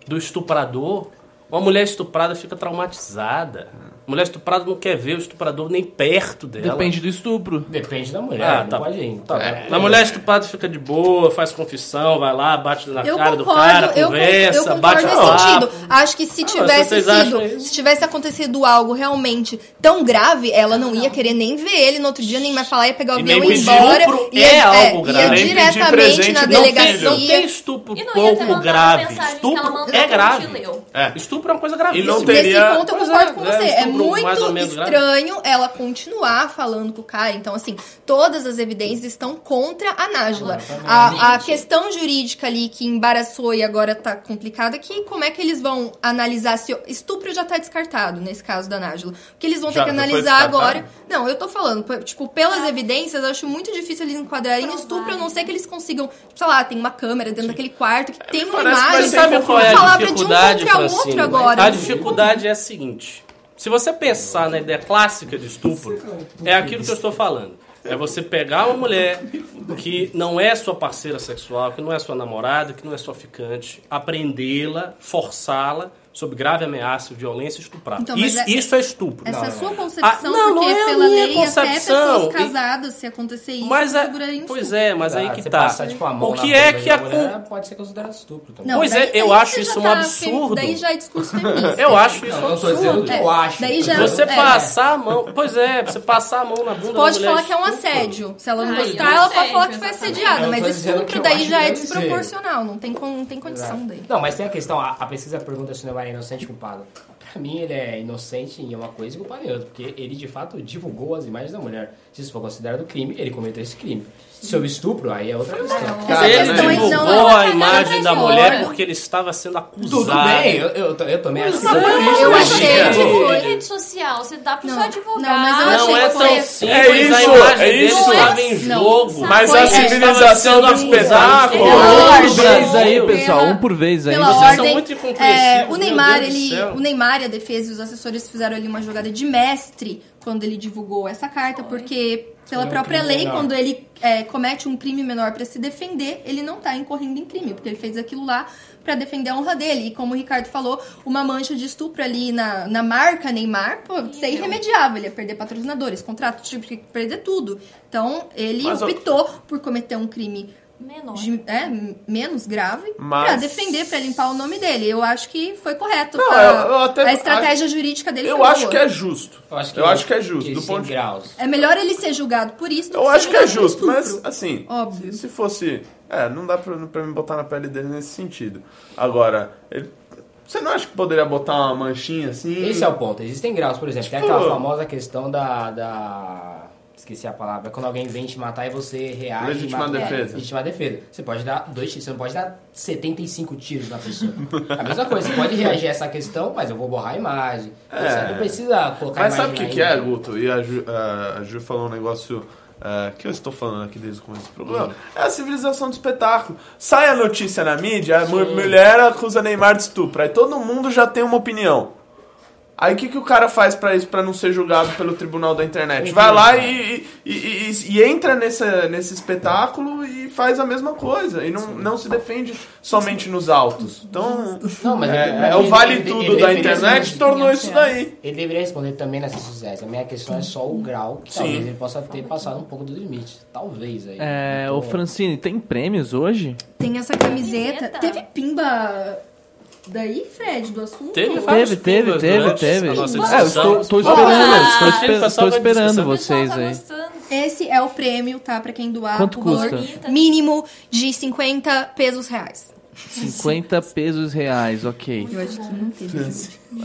do estuprador. Uma mulher estuprada fica traumatizada. Mulher estuprada não quer ver o estuprador nem perto dela. depende do estupro. Depende da mulher, Ah, não tá. pode ir. Tá bom. A mulher estuprada fica de boa, faz confissão, vai lá, bate na Eu cara do concordo, cara, eu, conversa, eu concordo bate nesse no papo. sentido. Acho que se Ah, tivesse sido, se tivesse acontecido algo realmente tão grave, ela não ia querer nem ver ele no outro dia, nem mais falar, ia pegar o E avião e ir embora. estupro ia, é algo grave. Ia diretamente na não Não delegacia. não tem estupro não pouco grave. Estupro é grave. É. Estupro é uma coisa gravíssima. E não Nesse ponto eu concordo é, com é, você. É estupro muito mais ou menos grave. estranho ela continuar falando com o cara. Então, assim, todas as evidências estão contra a Nájila. A, a questão jurídica ali que embaraçou e agora tá complicada é que como é que eles vão analisar se estupro já tá descartado nesse caso da Nájila. Porque eles vão Já- ter que analisar agora. Não, eu tô falando, tipo, pelas evidências, eu acho muito difícil eles enquadrarem estupro, a não ser que eles consigam, tipo, sei lá, tem uma câmera dentro daquele quarto que tem uma que imagem, Sabe qual é uma a palavra de um contra outro agora. A dificuldade é a seguinte. Se você pensar na ideia clássica de estupro, é aquilo que eu estou falando. É você pegar uma mulher que não é sua parceira sexual, que não é sua namorada, que não é sua ficante, aprendê-la, forçá-la sob grave ameaça, violência e estuprar. Então, isso, é- isso é estupro. Essa é a Não, sua é. concepção, Ah, não, porque não é a pela minha lei até concepção. pessoas casadas, se acontecer isso, Mas é, pois é, mas aí Ah, que tá. passar, tipo, a mão o na que é que a pode ser considerado estupro também. Não, Pois é, daí- eu daí acho isso já um tá absurdo. Daí já é discurso feminista. Eu acho isso Não, um não tô dizendo absurdo. que eu acho. daí já- Você É. passar a mão. Pois é, você passar a mão na bunda Pode falar que é um assédio. Se ela não Aí, gostar, é ela pode falar que foi assediada. Eu Mas que estupro eu daí já que é desproporcional. Não tem, con- não tem condição daí. Não, mas tem a questão, a, pesquisa pergunta se o Neymar é inocente culpado. Pra mim, ele é inocente em uma coisa e culpado em outra, porque ele de fato divulgou as imagens da mulher. Se isso for considerado crime, ele cometeu esse crime. Sobre estupro, aí é outra questão. Essa Ele aí divulgou a imagem da mulher porque ele estava sendo acusado. Tudo bem, eu, eu, eu também acho que é. isso. Eu mas- achei que foi- em rede social, você dá pra só divulgar. não, mas eu Não achei é tão foi- simples, É a isso, imagem é dele isso. estava em Não, jogo. Mas Foi- a é, civilização do espetáculo. Um por vez aí, pessoal. Um por vez aí. Vocês são muito incompreensíveis, é, o Neymar, ele, o Neymar e a defesa e os assessores fizeram ali uma jogada de mestre quando ele divulgou essa carta, porque pela própria lei, menor. quando ele é, comete um crime menor pra se defender, ele não tá incorrendo em crime, porque ele fez aquilo lá pra defender a honra dele. E como o Ricardo falou, uma mancha de estupro ali na, na marca Neymar, pô, isso é irremediável. Ele ia perder patrocinadores, contrato, tipo, perder tudo. Então, ele Mas, ó, optou por cometer um crime Menor. de- é, menos grave Mas- pra defender, pra limpar o nome dele. Eu acho que foi correto. Não, a, eu- eu até a estratégia jurídica dele Eu foi acho boa. que é justo. Eu acho que, Eu acho que é justo, do existem ponto de- graus. É melhor ele ser julgado por isso do Eu ser acho que é justo, mas assim, Óbvio. se fosse. É, não dá pra, pra me botar na pele dele nesse sentido. Agora, ele- você não acha que poderia botar uma manchinha assim? Esse é o ponto. Existem graus, por exemplo. Tem Tipo- aquela famosa questão da, da. Esqueci a palavra. Quando alguém vem te matar e você reage. e Legítima mata- defesa. É, legítima defesa. Você pode dar dois tiros, você não pode dar 75 tiros na pessoa. a mesma coisa, você pode reagir a essa questão, mas eu vou borrar a imagem. É. Você não precisa colocar Mas sabe o que, que é. Guto? E a Ju, a- Ju falou um negócio é, que eu estou falando aqui desde o começo do Hum. programa. É a civilização do espetáculo. Sai a notícia na mídia, a mu- mulher acusa Neymar de estupro. Aí todo mundo já tem uma opinião. Aí o que, que o cara faz pra isso, pra não ser julgado pelo tribunal da internet? Vai lá e, e, e- e- e entra nesse, nesse espetáculo e faz a mesma coisa. E não, não se defende somente nos autos. Então, Não, mas é, ele- é o vale ele- tudo ele da internet tornou isso daí. Ele deveria responder também nas redes sociais. A minha questão é só o grau que Sim. talvez ele possa ter passado um pouco do limite. Talvez aí. É, Então, ô Francine, tem prêmios hoje? Tem essa camiseta. Camiseta. Teve pimba daí, Fred, do assunto? Teve Teve, teve, teve, teve. É, eu estou, estou esperando, Ah, estou, o esper- estou esperando vocês tá aí. Esse é o prêmio, tá? Pra quem doar. Quanto o valor custa? Mínimo de 50 pesos reais. 50 pesos reais, ok. Eu acho que não teve.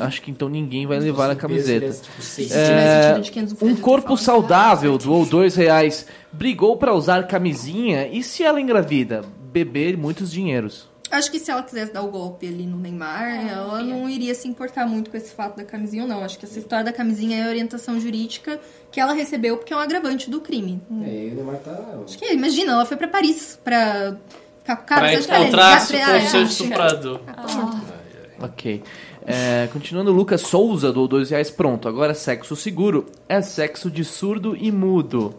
Acho que então ninguém vai levar a camiseta. tipo, É, tido de 500, o Fred um corpo saudável doou dois reais. Brigou pra usar camisinha e se ela engravida? Beber muitos dinheiros. Acho que se ela quisesse dar o golpe ali no Neymar, ela não iria se importar muito com esse fato da camisinha ou não. Acho que essa história da camisinha é a orientação jurídica que ela recebeu porque é um agravante do crime. É, e o Neymar tá. Acho que, imagina, ela foi pra Paris pra ficar com o cara Pra pra- o seu Ah, estuprador. Ok. É, continuando, Lucas Souza doou dois reais. Pronto, agora sexo seguro é sexo de surdo e mudo.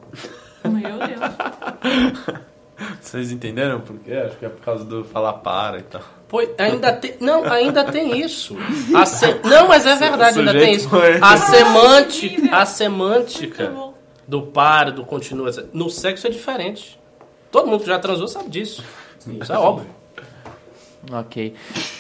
Meu Deus. Vocês entenderam por quê? Acho que é por causa do falar para e tal. Pois, ainda tem. Não, ainda tem isso. A se- Não, mas é verdade, ainda tem isso. sujeito foi- A semântica, a semântica do para, do continua. No sexo é diferente. Todo mundo que já transou sabe disso. Isso é óbvio. Ok.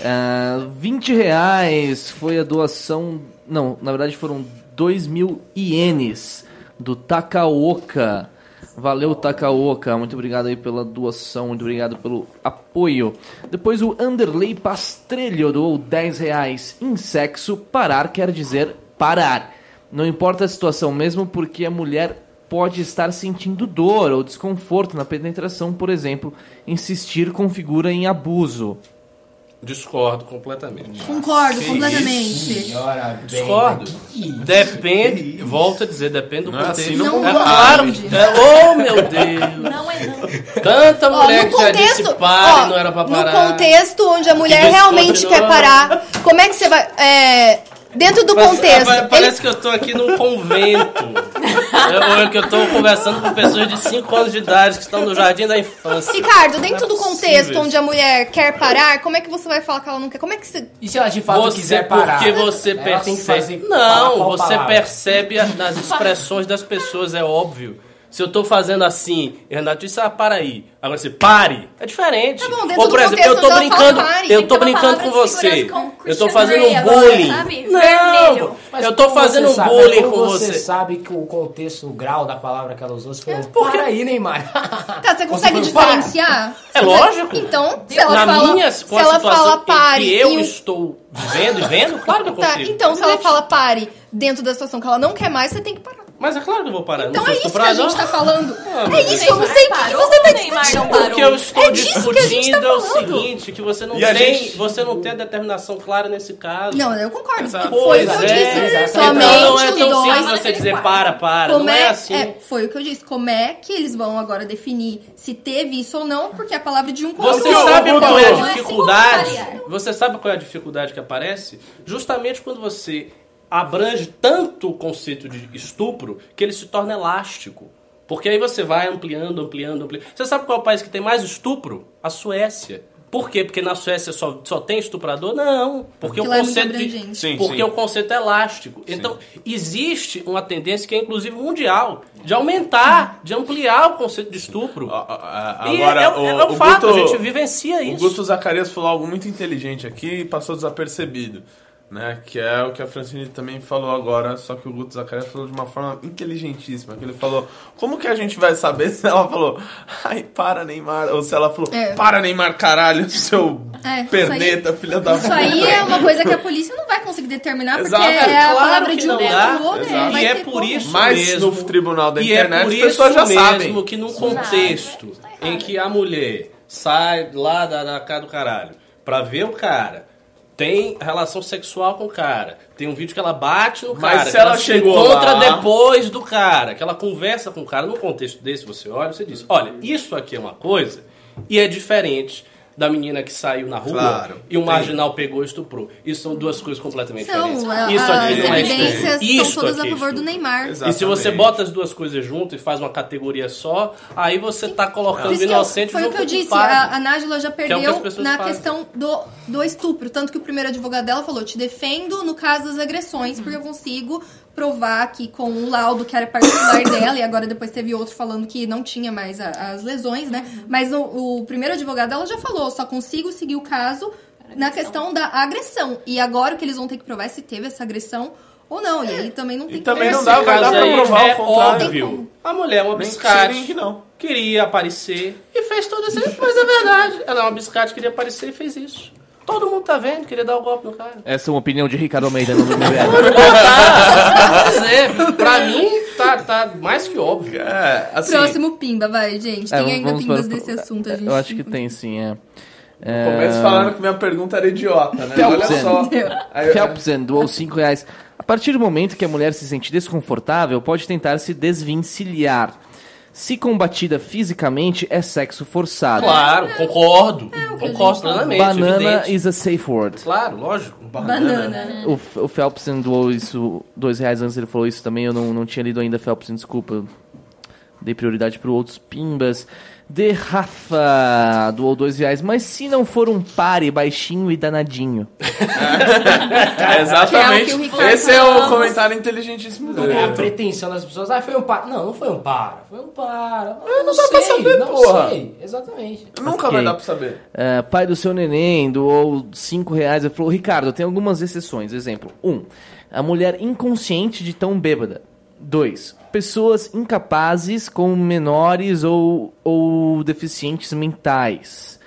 Ah, 20 reais foi a doação. Não, na verdade foram 2 mil ienes do Takaoka. Valeu, Takaoka. Muito obrigado aí pela doação. Muito obrigado pelo apoio. Depois o Anderley Pastrelho doou 10 reais. Em sexo, parar quer dizer parar. Não importa a situação, mesmo porque a mulher pode estar sentindo dor ou desconforto na penetração, por exemplo, insistir configura em abuso. Discordo completamente. Concordo completamente. Senhora, Discordo. que- Depende, volto a dizer, depende do Não é contexto. assim, não é claro. É, oh, meu Deus. Não é não. Tanta Ó, mulher no que já disse contexto, para ó, não era pra no parar. contexto onde a mulher realmente quer parar, como é que você vai. é, Dentro do contexto. ele- Parece que eu tô aqui num convento. Ou é que eu tô conversando com pessoas de 5 anos de idade que estão no jardim da infância. Ricardo, dentro Não do é contexto possível onde a mulher quer parar, como é que você vai falar que ela não quer? Como é que você. E se ela de fato Você, quiser parar? porque você ela tem que percebe. Não, você palavra? percebe nas expressões das pessoas, é óbvio. Se eu tô fazendo assim, e Renato disse, ah, para aí. Agora você, pare. É diferente. Tá bom, Ou, por exemplo, contexto eu tô brincando, fala pare, eu tô brincando com você. com Eu tô fazendo um agora, bullying. sabe? Não, Vermelho. Eu tô fazendo você um sabe? bullying Como com você você. sabe que o contexto, o grau da palavra que ela usou, você É, falou, para aí, Neymar. Tá, você consegue falou, "Para". diferenciar? É Você- lógico. Então, se ela Na fala. minha se ela situação fala pare. que eu e estou vivendo e vendo, claro que eu Tá, consigo. então, se ela fala pare dentro da situação que ela não quer mais, você tem que parar. Mas é claro que eu vou parar. Então não é isso que a gente tá falando. Ah, é isso, eu não sei o que, que você tá ou Neymar discutindo. não parou? Porque eu estou É que a gente discutindo tá é o seguinte, que você não E tem, gente- você não tem a determinação clara nesse caso. Não, eu concordo. Exato. Foi o que eu é, disse. Somente então não é tão simples você dizer para, para, Como não é, é, assim. é, foi o que eu disse. Como é que eles vão agora definir se teve isso ou não? Porque a palavra de um contra Você o outro. sabe qual é a é dificuldade? Você sabe qual é a dificuldade que aparece? Justamente quando você abrange tanto o conceito de estupro que ele se torna elástico. Porque aí você vai ampliando, ampliando, ampliando. Você sabe qual é o país que tem mais estupro? A Suécia. Por quê? Porque na Suécia só, só tem estuprador? Não. Porque Porque o é conceito de, abrangente. Sim, porque sim. o conceito é elástico. Então, existe uma tendência que é inclusive mundial de aumentar, de ampliar o conceito de estupro. A- a- a- E Agora, é, é, o, é um o fato, Guto, a gente vivencia o isso. Guto Zacarias falou algo muito inteligente aqui e passou desapercebido. Né? Que é o que a Francine também falou agora, só que o Guto Zacarias falou de uma forma inteligentíssima. Que ele falou, como que a gente vai saber se ela falou, ai, para Neymar, ou se ela falou, É. para Neymar, caralho, seu É, perneta, filha da Isso aí é uma coisa que a polícia não vai conseguir determinar, porque Exato. é a Claro palavra de um o outro. Vai E é por isso Mas mesmo, no tribunal da internet é as pessoas já sabem. que num contexto em que a mulher sai lá da, da casa do caralho pra ver o cara, tem relação sexual com o cara, tem um vídeo que ela bate no Mas cara, se que ela se chegou encontra lá- depois do cara, que ela conversa com o cara, num contexto desse você olha, você diz, olha, isso aqui é uma coisa e é diferente da menina que saiu na rua Claro. e um Tem. marginal pegou e estuprou. Isso são duas coisas completamente São, diferentes. a- Isso as aqui não é evidências estupro. estão todas a é favor do. Neymar. Exato. E se você Exatamente. bota as duas coisas junto e faz uma categoria só, aí você tá colocando Por o isso que eu- inocente foi o que eu disse, a, a Nájila já é o que as perdeu pessoas na fazem. questão do, do estupro. Tanto que o primeiro advogado dela falou: te defendo no caso das agressões, porque eu consigo provar que com o laudo que era particular dela, e agora depois teve outro falando que não tinha mais a- as lesões, né? Mas o, o primeiro advogado dela já falou: só consigo seguir o caso na questão da agressão. E agora o que eles vão ter que provar é se teve essa agressão ou não. E aí também não tem também como. não dá, vai caso dar pra provar é o contrário. óbvio. A mulher é uma biscate. que não. Queria aparecer e fez tudo isso. Mas é verdade. Ela é uma biscate, queria aparecer e fez isso. Todo mundo tá vendo, queria dar o golpe no cara. Essa é uma opinião de Ricardo Almeida no dizer, pra mim tá, tá mais que óbvio. É, assim, Próximo Pimba, vai, gente. É, Tem ainda vamos Pimbas para- desse assunto, a gente. Eu acho que tem sim, é. é... começo falando que minha pergunta era idiota, né? Olha só. Phelpsen doou 5 reais. A partir do momento que a mulher se sente desconfortável, pode tentar se desvencilhar. Se combatida fisicamente, é sexo forçado. Claro, concordo. É, concordo plenamente. Banana evidente. is a safe word. Claro, lógico. Banana, né? O, o Phelpsen doou isso, dois reais antes ele falou isso também, eu não, não tinha lido ainda Phelpsen, desculpa. Dei prioridade para outros pimbas. De Rafa doou dois reais, mas se não for um pare baixinho e danadinho. É, exatamente. É Esse é o comentário inteligentíssimo dele. É a pretensão das pessoas. Ah, foi um para. Não, não foi um para. Foi um para. não não dá sei, pra saber, não porra. sei. Exatamente. Nunca Ok. vai dar pra saber. É, pai do seu neném doou 5 reais. Ele falou: Ricardo, tem algumas exceções. Exemplo: 1. Um, a mulher inconsciente de tão bêbada. 2. Pessoas incapazes com menores ou, ou deficientes mentais.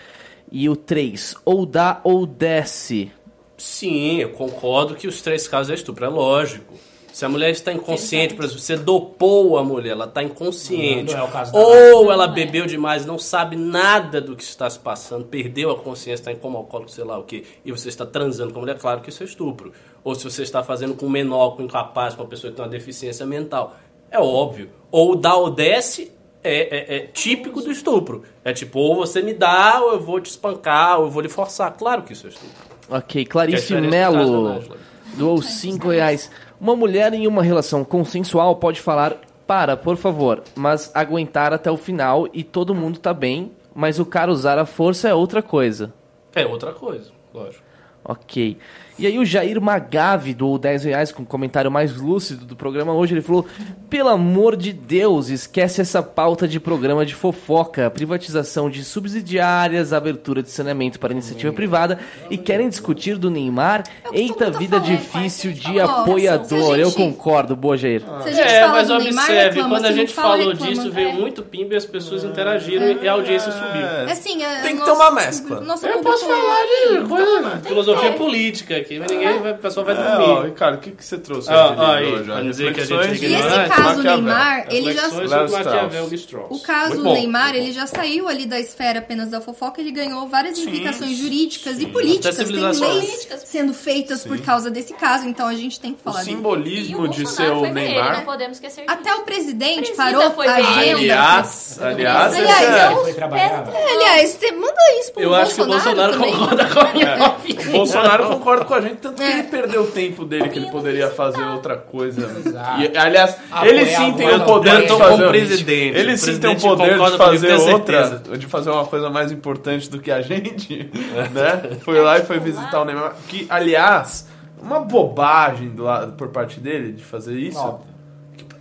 E o 3. Ou dá ou desce. Sim, eu concordo que os três casos é estupro, é lógico. Se a mulher está inconsciente, por exemplo, você dopou a mulher, ela está inconsciente. Não é o caso da ou ela bebeu demais, não sabe nada do que está se passando, perdeu a consciência, está em coma alcoólico, sei lá o quê, e você está transando com a mulher, claro que isso é estupro. Ou se você está fazendo com um menor, com um incapaz, com uma pessoa que tem uma deficiência mental. É óbvio. Ou dá ou desce é, é- é típico do estupro. É tipo, ou você me dá, ou eu vou te espancar, ou eu vou lhe forçar. Claro que isso é estupro. Ok, é Clarice Melo. Nájila. doou 5 reais. Uma mulher em uma relação consensual pode falar, para, por favor, mas aguentar até o final e todo mundo tá bem, mas o cara usar a força é outra coisa. É outra coisa, lógico. Ok. E aí o Jair Magave doou 10 reais com o comentário mais lúcido do programa hoje. Ele falou, pelo amor de Deus, esquece essa pauta de programa de fofoca, privatização de subsidiárias, abertura de saneamento para iniciativa privada e querem discutir do Neymar? É Eita vida tá falando, difícil faz de apoiador. Eu concordo, boa Jair. Se a gente É, fala mas do Neymar, observe, reclama, quando a gente fala, falou reclama. disso, veio É. muito pimba e as pessoas interagiram e a audiência subiu. É. Assim, é, Tem que nosso- ter uma mescla. Eu posso falar de coisa, filosofia política aqui, mas ninguém vai, o pessoal vai É, ó, dormir. Ricardo, o que, que você trouxe Ah, de livro aí, hoje? ó? pra dizer que a gente é E esse caso. Neymar, ele já e. O caso bom, Neymar, ele já saiu ali da esfera apenas da fofoca, ele ganhou várias Sim, implicações sim. jurídicas e Até políticas. Tem leis sendo feitas por causa desse caso, então a gente tem que O falar. E o simbolismo de ser Bolsonaro o ele, Neymar. não podemos esquecer disso. Até o presidente parou a agenda. ele. Aliás, aliás, é-. Aliás, você manda isso pro Eu acho que o Bolsonaro concorda com a minha opinião. O Bolsonaro concorda com a gente, tanto que É. ele perdeu o tempo dele, que ele poderia fazer outra coisa. Exato. E, aliás, Apoiar ele sim tem o poder de fazer... presidente. Ele sim tem o poder de fazer outra, de fazer uma coisa mais importante do que a gente, né? Foi lá e foi visitar o Neymar. Que, aliás, uma bobagem do lado, por parte dele de fazer isso. Óbvio.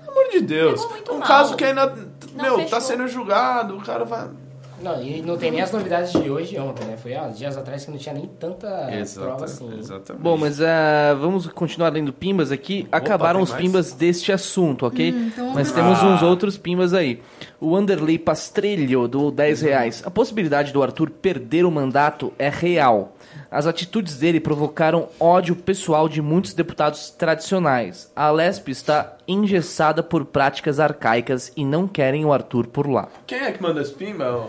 Pelo amor de Deus. Um mal. caso que ainda, Não meu, fechou. tá sendo julgado, o cara vai... Não, e não tem nem as novidades de hoje e ontem, né? Foi há dias atrás que não tinha nem tanta prova assim. exatamente. Bom, mas ah, vamos continuar lendo pimbas aqui. Acabaram tem os mais? pimbas deste assunto, ok? então mas vamos temos lá. uns outros pimbas aí. O Anderley Pastrelho do 10 reais. A possibilidade do Arthur perder o mandato é real. As atitudes dele provocaram ódio pessoal de muitos deputados tradicionais. A Lesp está engessada por práticas arcaicas e não querem o Arthur por lá. Quem é que manda esse pimba? ó?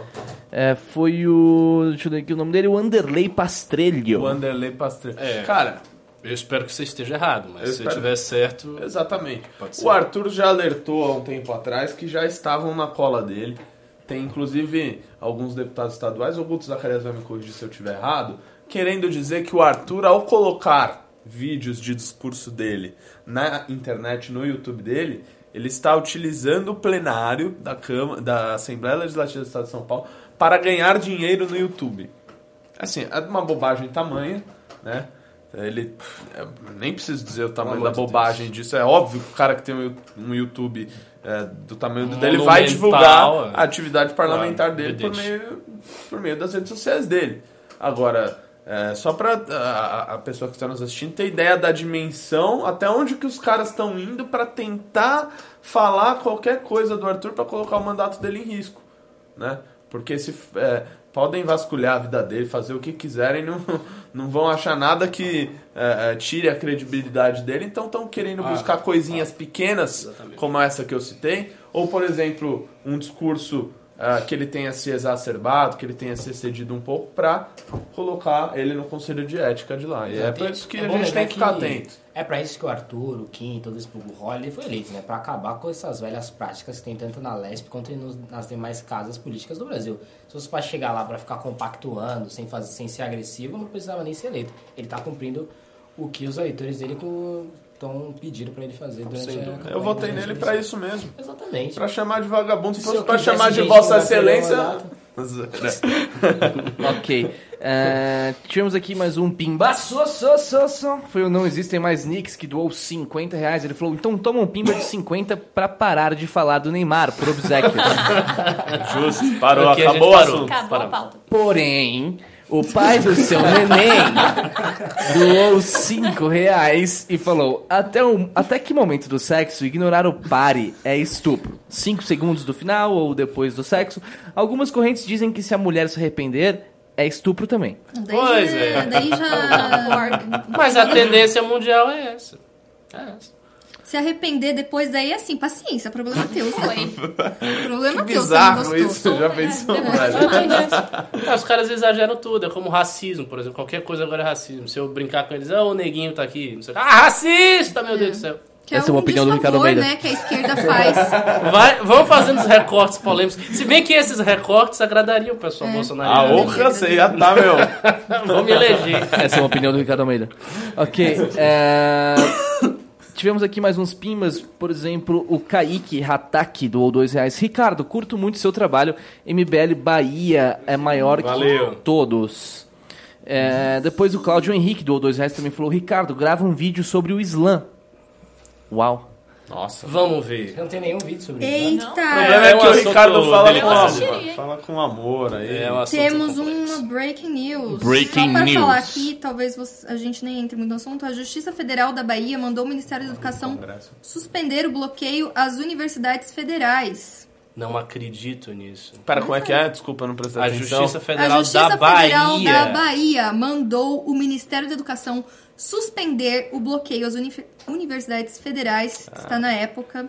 É, foi o. Deixa eu ver aqui o nome dele, o Anderley Pastrelho. O Anderley Pastrello. É. Cara, Eu espero que você esteja errado, mas Eu se espero- tiver certo. Exatamente. Pode ser. O Arthur já alertou há um tempo atrás que já estavam na cola dele. Tem inclusive alguns deputados estaduais, o Guto Zacarias vai me corrigir se eu estiver errado, querendo dizer que o Arthur, ao colocar vídeos de discurso dele na internet, no YouTube dele, ele está utilizando o plenário da, Câmara, da Assembleia Legislativa do Estado de São Paulo para ganhar dinheiro no YouTube. Assim, é uma bobagem tamanha, né? Ele. é, nem preciso dizer o tamanho da bobagem disso. É óbvio que o cara que tem um, YouTube é, do tamanho Um dele vai divulgar é. a atividade parlamentar Claro, dele por meio, por meio das redes sociais dele. Agora, é, só pra a, a pessoa que está nos assistindo ter ideia da dimensão, até onde que os caras estão indo para tentar falar qualquer coisa do Arthur para colocar o mandato dele em risco, né? Porque se é, podem vasculhar a vida dele, fazer o que quiserem, não, não vão achar nada que é, é, tire a credibilidade dele, então estão querendo Ah, buscar coisinhas pequenas, Exatamente. como essa que eu citei, ou por exemplo, um discurso ah, que ele tenha se exacerbado, que ele tenha se excedido um pouco, para colocar ele no conselho de ética de lá. E é por isso que É a gente tem que ficar atento. É pra isso que o Arthur, o Kim, todo esse povo ele foi eleito, né? Pra acabar com essas velhas práticas que tem tanto na Lesp quanto nas demais casas políticas do Brasil. Se fosse pra chegar lá pra ficar compactuando, sem, fazer, sem ser agressivo, não precisava nem ser eleito. Ele tá cumprindo o que os eleitores dele estão pedindo pra ele fazer durante a campanha. Eu votei nele pra eleição. isso mesmo. Exatamente. Pra chamar de vagabundo, se fosse quisesse chamar de Vossa Excelência. Ok. É, tivemos aqui mais um pimba. So, so, so, so. Foi o Não Existem Mais Nicks que doou 50 reais. Ele falou: então toma um pimba de 50 pra parar de falar do Neymar, por obsequio. Justo, parou, a acabou. Acabou a pauta. Porém, o pai do seu neném doou 5 reais e falou: até, o, até que momento do sexo ignorar o pare é estupro? 5 segundos do final ou depois do sexo? Algumas correntes dizem que se a mulher se arrepender, é estupro também. Daí, Pois é. daí já. Mas a tendência mundial é essa. É essa. Se arrepender depois daí, assim, paciência, problema teu. sabe? Problema Que teu, você não bizarro gostou. isso, já pensou, velho? É, os caras exageram tudo, é como racismo, por exemplo. Qualquer coisa agora é racismo. Se eu brincar com eles, ah, o neguinho tá aqui, não sei o que. Ah, racista, meu Deus do céu. Que é Essa é uma um opinião do Ricardo Almeida. né, que a esquerda faz. Vai, vamos fazendo os recortes polêmicos. Se bem que esses recortes agradariam o pessoal A bolsonaro. honra você já tá, meu. Vamos me eleger. Essa é uma opinião do Ricardo Almeida. Ok. é, Tivemos aqui mais uns pimbas, por exemplo, o Kaique Hataki doou dois reais. Ricardo, curto muito seu trabalho. MBL Bahia é maior Valeu. que todos. É, depois o Cláudio Henrique doou dois reais também falou: Ricardo, grava um vídeo sobre o Islã. Uau. Nossa. Vamos ver. Não tem nenhum vídeo sobre isso. né? Eita! O problema é, É um que o Ricardo fala delicado. com amor. Fala com amor aí. É um assunto Temos complexo. uma breaking news. Breaking Só para news. falar aqui, talvez você- a gente nem entre muito no assunto, a Justiça Federal da Bahia mandou o Ministério da Educação suspender o bloqueio às universidades federais. Não acredito nisso. Pera, como é que é? Desculpa, não prestei A atenção. Justiça Federal a Justiça da Federal Bahia. da Bahia mandou o Ministério da Educação suspender o bloqueio às uni- universidades federais. Está na época.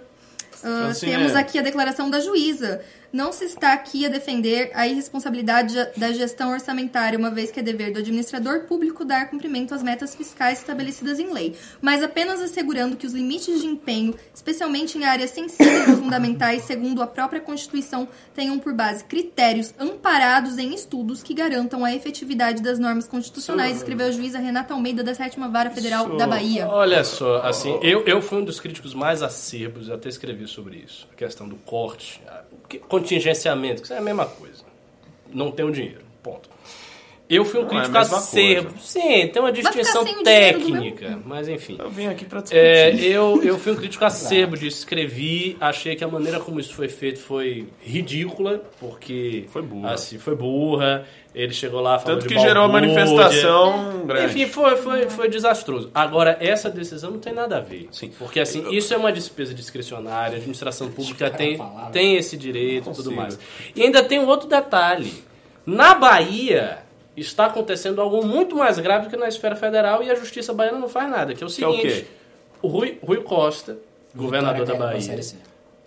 Ah, Francine. temos aqui a declaração da juíza. Não se está aqui a defender a irresponsabilidade da gestão orçamentária, uma vez que é dever do administrador público dar cumprimento às metas fiscais estabelecidas em lei, mas apenas assegurando que os limites de empenho, especialmente em áreas sensíveis e fundamentais, segundo a própria Constituição, tenham por base critérios amparados em estudos que garantam a efetividade das normas constitucionais, escreveu a juíza Renata Almeida da Sétima Vara Federal Isso- da Bahia. Olha só, assim, eu, eu fui um dos críticos mais acerbos, até escrevi sobre isso. A questão do corte, contingenciamento, que isso é a mesma coisa. Não tenho dinheiro, ponto. Eu fui um Não é a crítico mesma acerbo. Sim, tem uma distinção técnica, mas enfim. Eu vim aqui pra discutir. É, eu, eu fui um crítico acerbo disso, escrevi, achei que a maneira como isso foi feito foi ridícula, porque... Foi burra. Assim, foi burra, ele chegou lá falando Tanto de que gerou a balbúrdia. manifestação grande. Enfim, foi, foi, foi desastroso. Agora, essa decisão não tem nada a ver. Sim. Porque, assim, isso é uma despesa discricionária, a administração pública tem, falar, né? tem esse direito e tudo mais. E ainda tem um outro detalhe. Na Bahia, está acontecendo algo muito mais grave que na esfera federal e a justiça baiana não faz nada, que é o Que é o seguinte. quê? o Rui, Rui Costa, governador da Vitória Bahia, Série C.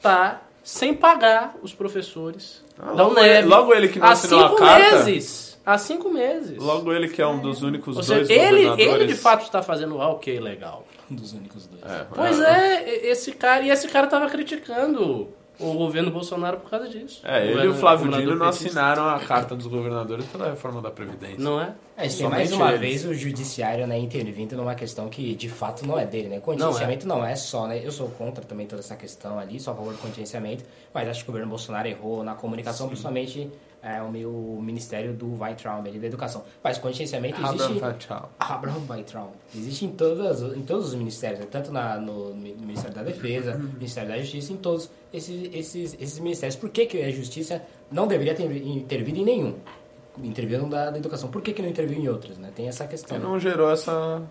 tá sem pagar os professores Ah, logo ele- logo ele que não Há assinou a cinco carta? meses. Há cinco meses. Logo ele que é um dos únicos Ou dois seja, ele, governadores. ele de fato está fazendo algo que é ilegal. Um dos únicos dois. É, Pois é, e- esse cara, e esse cara tava criticando o governo Bolsonaro por causa disso. É, ele e o Flávio Dino não petista. assinaram a carta dos governadores pela reforma da Previdência. Não é? É, tem Somente mais uma eles. vez o judiciário né, intervindo numa questão que de fato não é dele, né? Contingenciamento não é. só, né? Eu sou contra também toda essa questão ali, sou a favor do contingenciamento, mas acho que o governo Bolsonaro errou na comunicação, principalmente é, o meu Ministério do Weintraub, ali, da Educação. Mas contingenciamento existe... Abraham Weintraub. Existe em, todas, em todos os ministérios, né? tanto na, no, no Ministério da Defesa, Ministério da Justiça, em todos esses, esses, esses ministérios. Por que, que a Justiça não deveria ter intervido em nenhum? Interviu no da, da Educação. Por que, que não interviu em outros? Né? Tem essa questão. Que né? não gerou essa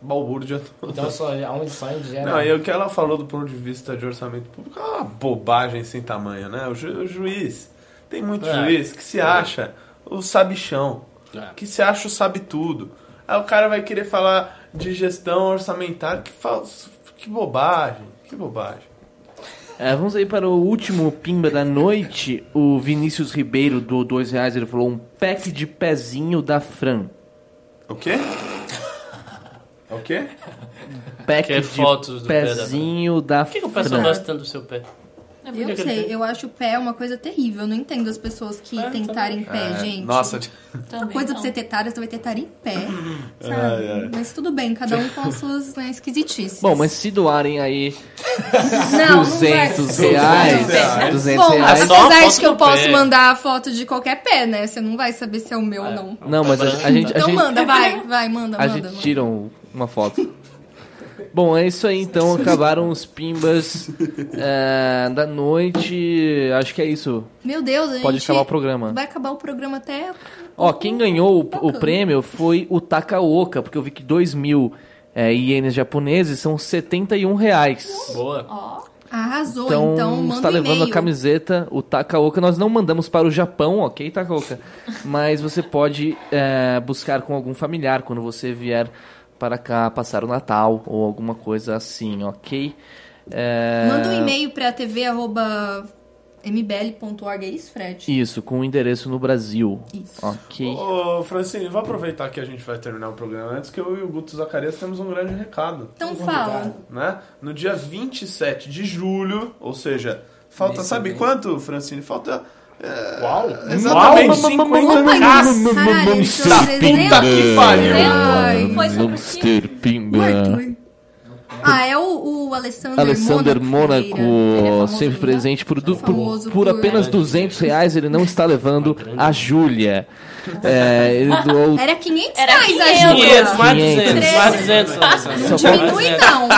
balbúrdia toda. Então, só, onde só gera... Não, e o que ela falou do ponto de vista de orçamento público é uma bobagem sem tamanho, né? O, ju- o juiz, tem muito É. juiz que se acha o sabichão, É. que se acha o sabe tudo. Aí o cara vai querer falar de gestão orçamentária, que, faz, que bobagem, que bobagem. É, vamos aí para o último pimba da noite. O Vinícius Ribeiro do dois reais. Ele falou um pack de pezinho da Fran. O quê? O quê? Pack Quer de fotos do pé da pezinho da, Por que, que o Fran. pessoal gosta tanto do seu pé? É Eu não sei, eu acho o pé uma coisa terrível. Eu não entendo as pessoas que É, tentarem em pé, É, gente. Nossa, também Coisa pra não. você tetar, você vai tetar em pé. Sabe? Ai, ai. Mas tudo bem, cada um com as suas né, esquisitices. Bom, mas se doarem aí não, não 200 vai. reais, reais. 200 Bom, reais. uma apesar de que eu posso pé. mandar a foto de qualquer pé, né? Você não vai saber se é o meu ou não. Não, mas a, a gente, a Então gente, manda, vai, vai, manda, a manda. gente manda. tira um- uma foto. Bom, é isso aí então. Acabaram os pimbas é, da noite. Acho que é isso. Meu Deus, a gente Pode acabar o programa. Vai acabar o programa até. Ó, quem ganhou o, o prêmio foi o Takaoka, porque eu vi que 2 mil é, ienes japoneses são 71 reais. Boa. Ó, Arrasou, Então, então, manda está levando a camiseta, o Takaoka. Nós não mandamos para o Japão, ok, Takaoka? Mas você pode é, buscar com algum familiar quando você vier para cá passar o Natal ou alguma coisa assim, ok? É, Manda um e-mail pra tv arroba mbl.org, é isso, Fred? Isso, com o endereço no Brasil. Isso. Ok. Ô, Francine, vou aproveitar que a gente vai terminar o programa antes que eu e o Guto Zacarias temos um grande recado. Então fala. né? No dia 27 de julho, ou seja, falta, Nesse sabe mês. quanto, Francine? Falta. Qual? Exatamente Uau. 50 Opa, Nossa, caralho, são puta 300. que pariu! Foi sobre. Pimba. Ah, é o, o Alessandro Alessander Mônaco. É famoso, sempre né? presente por, por por- apenas 200 reais. Ele não está levando a Júlia. É, ele doou Era 500 Era reais 500. a 500, Júlia. mais 500. 200, mais 200. Não diminui, não.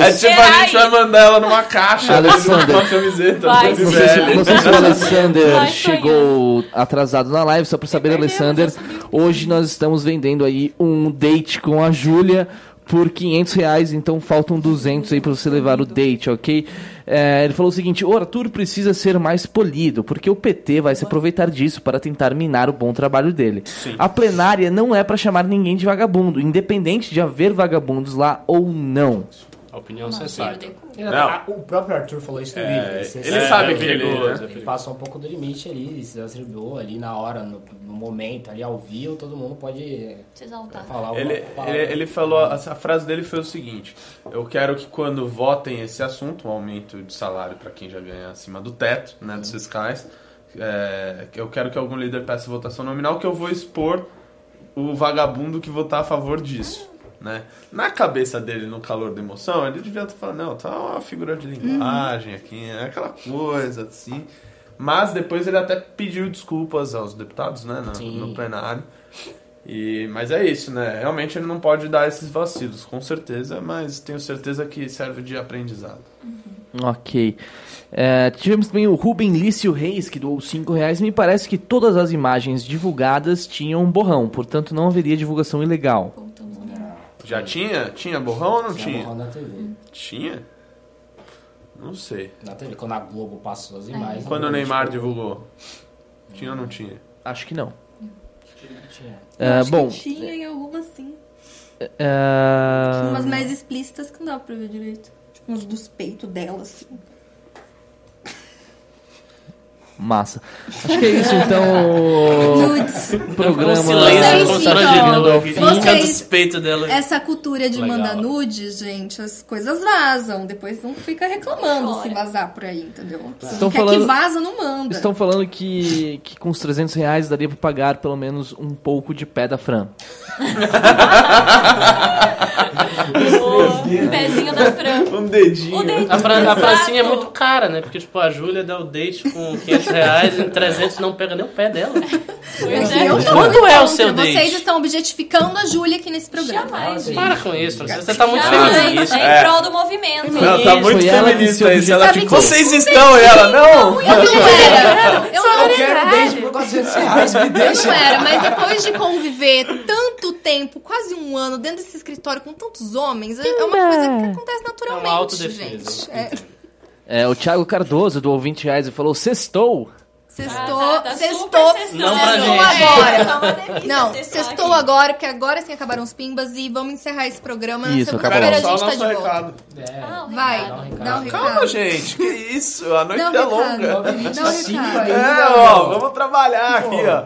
É tipo, a gente vai mandar ela numa caixa, Alessandra. com uma camiseta Vai. Não sei, se, não sei se o Alessander Vai, chegou atrasado na live, só pra saber, Alessander, hoje nós estamos vendendo aí um date com a Júlia por 500 reais, então faltam 200 aí pra você levar o date, ok? É, ele falou o seguinte, o Arthur precisa ser mais polido, porque o PT vai se aproveitar disso para tentar minar o bom trabalho dele. A plenária não é pra chamar ninguém de vagabundo, independente de haver vagabundos lá ou não. A opinião Nossa, sensata. dei- Não. O próprio Arthur falou isso no vídeo. É, Você ele sabe sabe é que ele, perigoso, né? Ele passou um pouco do limite ali, se exacerbou ali na hora, no, no momento, ali ao vivo, todo mundo pode Se exaltar. falar alguma Ele, palavra. ele, ele falou, a, a frase dele foi o seguinte: Eu quero que quando votem esse assunto, um aumento de salário para quem já ganha acima do teto, né, dos fiscais, é, eu quero que algum líder peça votação nominal, que eu vou expor o vagabundo que votar a favor disso. Né? Na cabeça dele, no calor da emoção, ele devia estar falando, não, tá uma figura de linguagem aqui, é aquela coisa assim. Mas depois ele até pediu desculpas aos deputados, né, no, no plenário. E, mas é isso, né? Realmente ele não pode dar esses vacilos, com certeza, mas tenho certeza que serve de aprendizado. Ok. É, tivemos também o Ruben Lício Reis, que doou 5 reais. Me parece que todas as imagens divulgadas tinham um borrão, portanto não haveria divulgação ilegal. Já tinha? Tinha borrão ou não Tinha tinha? borrão na TV. Tinha? Não sei. Na TV, quando a Globo passou as imagens. Quando o Neymar ficou- divulgou? Tinha ou não tinha? Acho que não. Tinha. É, acho bom, que tinha em algumas sim. é, Tinha umas mais explícitas que não dava pra ver direito. Tipo, uns dos peitos dela, assim. Massa. Acho que é isso então. Nudes. O programa. Silêncio dos peitos dela. Essa cultura de Legal. mandar nudes, gente, as coisas vazam. Depois não fica reclamando Fora. se vazar por aí, entendeu? Se Estão não quer falando- que vaza, não manda. Estão falando que, que com os 300 reais daria pra pagar pelo menos um pouco de pé da Fran. O pezinho da Fran. Um dedinho. O dedinho. A, Fran, a. Francinha é muito cara, né? Porque, tipo, a Júlia dá o date com 500 reais e 300 não pega nem o pé dela. Eu é. tô Quanto é o seu date? Vocês estão objetificando a Júlia aqui nesse programa. Jamais, gente. Para com isso. Você tá muito Jamais. feminista. É em prol do movimento. Não, tá muito foi que feminista isso. Ela, tipo, vocês estão, e ela, não! Eu não era. Eu não Eu quero desde por 400 reais, me Eu deixa. não era, mas depois de conviver tanto tempo, quase um ano, dentro desse escritório com tantos homens, é é uma coisa que acontece É uma naturalmente, autodefesa. gente. É, É, o Thiago Cardoso doou 20 reais e falou: Sextou. sextou, Ah, tá, tá sextou. Não pra sextou gente. agora. Tá Não, sextou aqui. agora, porque agora sim acabaram os pimbas e vamos encerrar esse programa. Na Isso, segunda-feira a gente tá nosso de volta. recado. É. Ah, Vai. Dá um recado. dá um recado. Calma, gente, que isso? A noite um é recado. longa. Dá um 25 recado. É, ó, vamos trabalhar aqui, ó.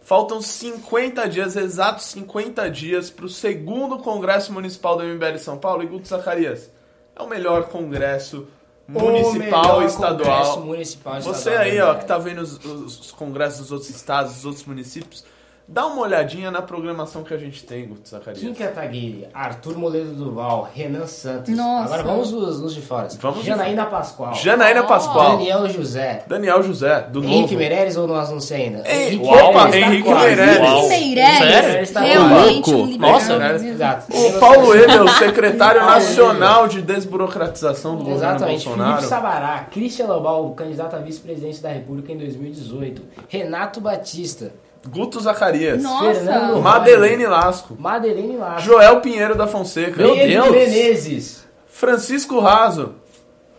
Faltam 50 dias, exatos 50 dias, pro segundo Congresso Municipal do MBL São Paulo. E Guto Zacarias, é o melhor congresso municipal e estadual. Municipal Você estadual aí, ó, MBL. que tá vendo os, os- os congressos dos outros estados, dos outros municípios, dá uma olhadinha na programação que a gente tem, Guto Zacarias. Kim Kataguiri, Arthur Moledo Duval, Renan Santos. Nossa. Agora vamos nos, nos de fora. Vamos de Janaína Pascoal. Janaína Pascoal, Daniel José. Daniel José, do Henrique Novo. Meirelles ou nós não sei ainda? Ei, Henrique opa, Meirelles tá Henrique quase. Meirelles. Uau. Henrique Sério? Meirelles, Tá realmente louco. um liberal. Nossa. Exato. O Paulo Ebel, secretário nacional de desburocratização do Exatamente. governo Bolsonaro. Felipe Sabará, Christian Lobal, candidato a vice-presidente da República em 2018. Renato Batista. Guto Zacarias. Nossa. Fernando Madeleine Lasco. Madeleine Lasco. Joel Pinheiro da Fonseca. Meu Deus. Menezes. Francisco Raso.